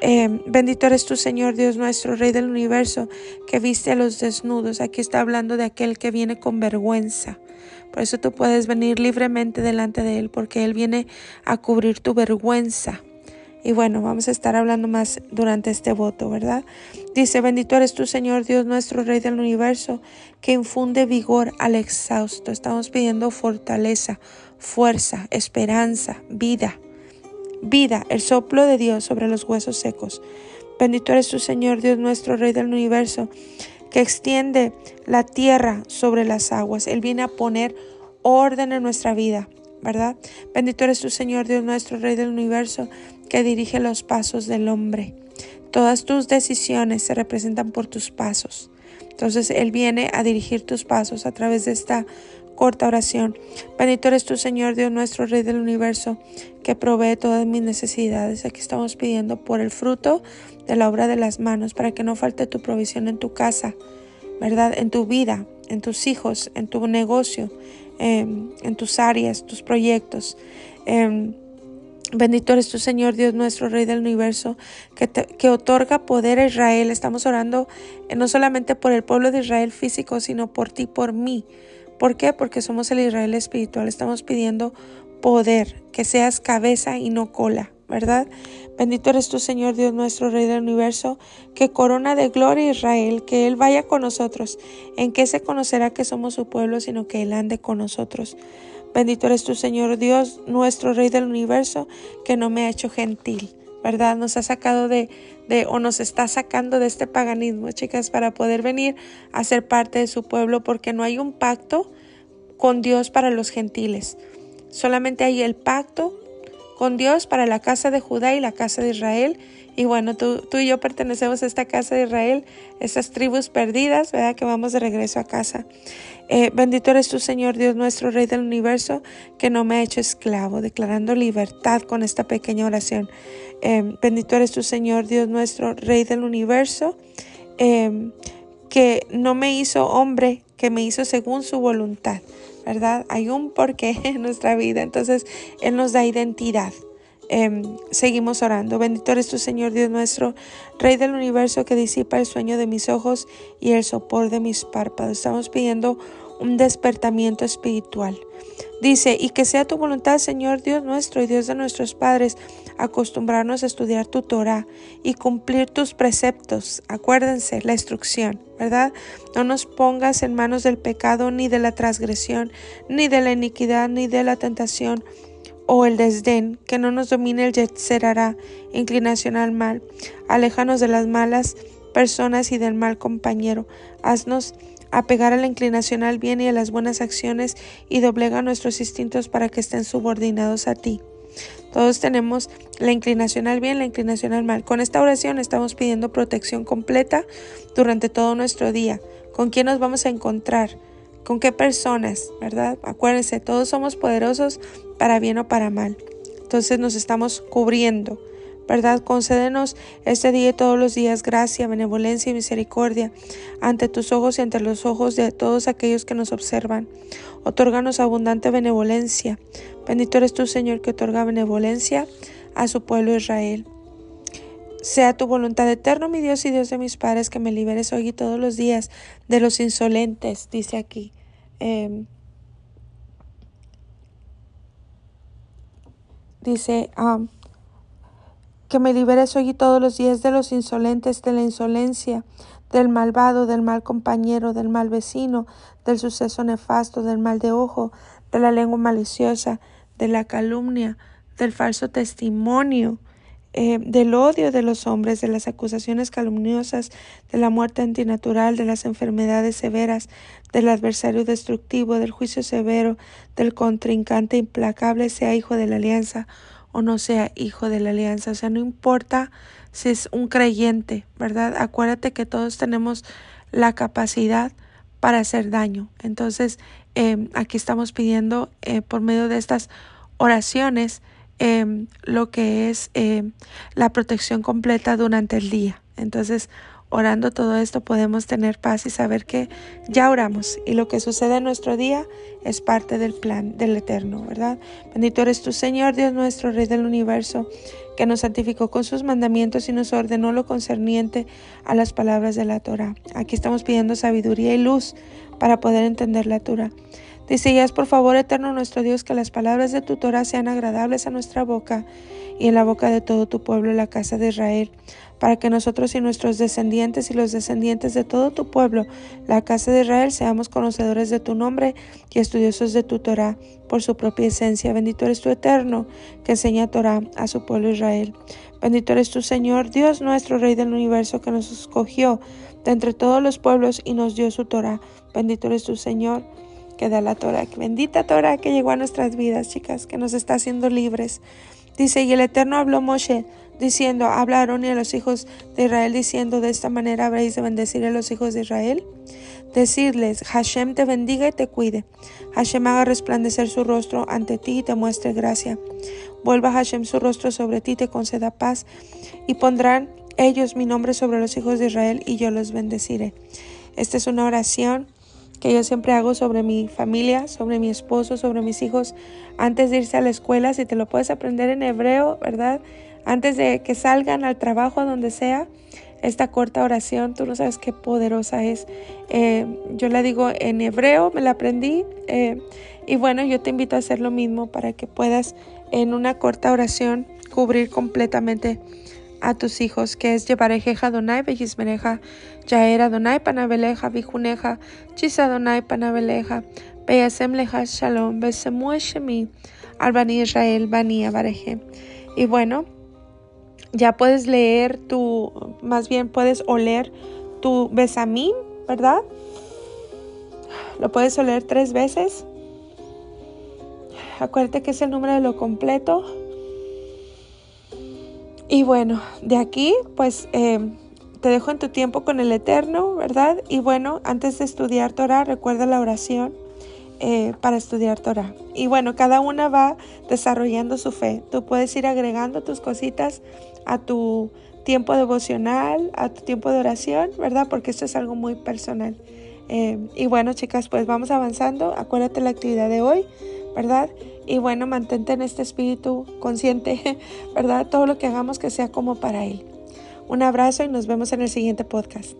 Eh, bendito eres tú, Señor Dios nuestro, Rey del universo, que viste a los desnudos. Aquí está hablando de aquel que viene con vergüenza. Por eso tú puedes venir libremente delante de Él, porque Él viene a cubrir tu vergüenza. Y bueno, vamos a estar hablando más durante este voto, ¿verdad? Dice, bendito eres tú, Señor Dios nuestro, Rey del universo, que infunde vigor al exhausto. Estamos pidiendo fortaleza, fuerza, esperanza, vida vida, el soplo de Dios sobre los huesos secos. Bendito eres tu Señor, Dios nuestro, Rey del universo, que extiende la tierra sobre las aguas. Él viene a poner orden en nuestra vida, ¿verdad? Bendito eres tu Señor, Dios nuestro, Rey del universo, que dirige los pasos del hombre. Todas tus decisiones se representan por tus pasos. Entonces Él viene a dirigir tus pasos a través de esta corta oración. Bendito eres tu Señor Dios nuestro, Rey del universo, que provee todas mis necesidades. Aquí estamos pidiendo por el fruto de la obra de las manos, para que no falte tu provisión en tu casa, ¿verdad? En tu vida, en tus hijos, en tu negocio, em, en tus áreas, tus proyectos. Em, bendito eres tu Señor Dios nuestro, Rey del universo, que, que otorga poder a Israel. Estamos orando eh, no solamente por el pueblo de Israel físico, sino por ti, por mí ¿Por qué? Porque somos el Israel espiritual. Estamos pidiendo poder, que seas cabeza y no cola, ¿verdad? Bendito eres tú, Señor Dios nuestro, Rey del universo, que corona de gloria Israel, que Él vaya con nosotros. ¿En qué se conocerá que somos su pueblo, sino que Él ande con nosotros? Bendito eres tú, Señor Dios, nuestro Rey del universo, que no me ha hecho gentil, ¿verdad? Nos ha sacado de, de, o nos está sacando de este paganismo, chicas, para poder venir a ser parte de su pueblo, porque no hay un pacto con Dios para los gentiles. Solamente hay el pacto con Dios para la casa de Judá y la casa de Israel. Y bueno, tú, tú y yo pertenecemos a esta casa de Israel, esas tribus perdidas, ¿verdad? Que vamos de regreso a casa. Eh, bendito eres tú, Señor Dios nuestro, Rey del universo, que no me ha hecho esclavo, declarando libertad con esta pequeña oración. Eh, bendito eres tú, Señor Dios nuestro, Rey del universo, eh, que no me hizo hombre, que me hizo según su voluntad. ¿verdad? Hay un porqué en nuestra vida, entonces Él nos da identidad. Em, seguimos orando. Bendito eres tu Señor Dios nuestro, Rey del universo que disipa el sueño de mis ojos y el sopor de mis párpados. Estamos pidiendo un despertamiento espiritual. Dice, y que sea tu voluntad, Señor Dios nuestro y Dios de nuestros padres, acostumbrarnos a estudiar tu Torah y cumplir tus preceptos. Acuérdense, la instrucción, ¿verdad? No nos pongas en manos del pecado, ni de la transgresión, ni de la iniquidad, ni de la tentación o el desdén, que no nos domine el yetzerará, inclinación al mal. Aléjanos de las malas personas y del mal compañero. Haznos apegar a la inclinación al bien y a las buenas acciones y doblega nuestros instintos para que estén subordinados a ti. Todos tenemos la inclinación al bien, la inclinación al mal. Con esta oración estamos pidiendo protección completa durante todo nuestro día. ¿Con quién nos vamos a encontrar? ¿Con qué personas? ¿Verdad? Acuérdense, todos somos poderosos para bien o para mal. Entonces nos estamos cubriendo. ¿Verdad? Concédenos este día y todos los días gracia, benevolencia y misericordia ante tus ojos y ante los ojos de todos aquellos que nos observan. Otórganos abundante benevolencia. Bendito eres tú, Señor, que otorga benevolencia a su pueblo Israel. Sea tu voluntad eterno, mi Dios y Dios de mis padres, que me liberes hoy y todos los días de los insolentes, dice aquí. Em, dice, que me liberes hoy y todos los días de los insolentes, de la insolencia, del malvado, del mal compañero, del mal vecino, del suceso nefasto, del mal de ojo, de la lengua maliciosa, de la calumnia, del falso testimonio, eh, del odio de los hombres, de las acusaciones calumniosas, de la muerte antinatural, de las enfermedades severas, del adversario destructivo, del juicio severo, del contrincante implacable, sea hijo de la alianza o no sea hijo de la alianza. O sea, no importa si es un creyente, ¿verdad? Acuérdate que todos tenemos la capacidad para hacer daño. Entonces, em, aquí estamos pidiendo eh, por medio de estas oraciones em, lo que es em, la protección completa durante el día. Entonces, orando todo esto podemos tener paz y saber que ya oramos y lo que sucede en nuestro día es parte del plan del Eterno, ¿verdad? Bendito eres tu Señor, Dios nuestro, Rey del universo, que nos santificó con sus mandamientos y nos ordenó lo concerniente a las palabras de la Torah. Aquí estamos pidiendo sabiduría y luz para poder entender la Torah. Dice, por favor, eterno nuestro Dios, que las palabras de tu Torah sean agradables a nuestra boca y en la boca de todo tu pueblo, la casa de Israel para que nosotros y nuestros descendientes y los descendientes de todo tu pueblo, la casa de Israel, seamos conocedores de tu nombre y estudiosos de tu Torah por su propia esencia. Bendito eres tu eterno, que enseña Torah a su pueblo Israel. Bendito eres tu Señor, Dios nuestro, Rey del universo, que nos escogió de entre todos los pueblos y nos dio su Torah. Bendito eres tu Señor, que da la Torah. Bendita Torah que llegó a nuestras vidas, chicas, que nos está haciendo libres. Dice, y el Eterno habló Moshe diciendo, hablaron y a los hijos de Israel diciendo, de esta manera habréis de bendecir a los hijos de Israel. Decirles, Hashem te bendiga y te cuide. Hashem haga resplandecer su rostro ante ti y te muestre gracia. Vuelva Hashem su rostro sobre ti te conceda paz. Y pondrán ellos mi nombre sobre los hijos de Israel y yo los bendeciré. Esta es una oración que yo siempre hago sobre mi familia, sobre mi esposo, sobre mis hijos, antes de irse a la escuela, si te lo puedes aprender en hebreo, ¿verdad? Antes de que salgan al trabajo, donde sea, esta corta oración, tú no sabes qué poderosa es. Eh, yo la digo en hebreo, me la aprendí, eh, y bueno, yo te invito a hacer lo mismo para que puedas en una corta oración cubrir completamente a tus hijos, que es Yevarejeja Donai, Bejismereja, Yaera Donai, Panabeleja, Vijuneja, Chisa Donai, Panabeleja, Beyasem Leja Shalom, Besemue Shemi, Albani Israel, Bani Avareje. Y bueno, ya puedes leer tu, más bien puedes oler tu Besamim, ¿verdad? Lo puedes oler tres veces. Acuérdate que es el número de lo completo. Y bueno, de aquí pues eh, te dejo en tu tiempo con el Eterno, ¿verdad? Y bueno, antes de estudiar Torah, recuerda la oración eh, para estudiar Torah. Y bueno, cada una va desarrollando su fe. Tú puedes ir agregando tus cositas a tu tiempo devocional, a tu tiempo de oración, ¿verdad? Porque esto es algo muy personal. Eh, y bueno, chicas, pues vamos avanzando. Acuérdate la actividad de hoy, ¿verdad? Y bueno, mantente en este espíritu consciente, ¿verdad? Todo lo que hagamos que sea como para Él. Un abrazo y nos vemos en el siguiente podcast.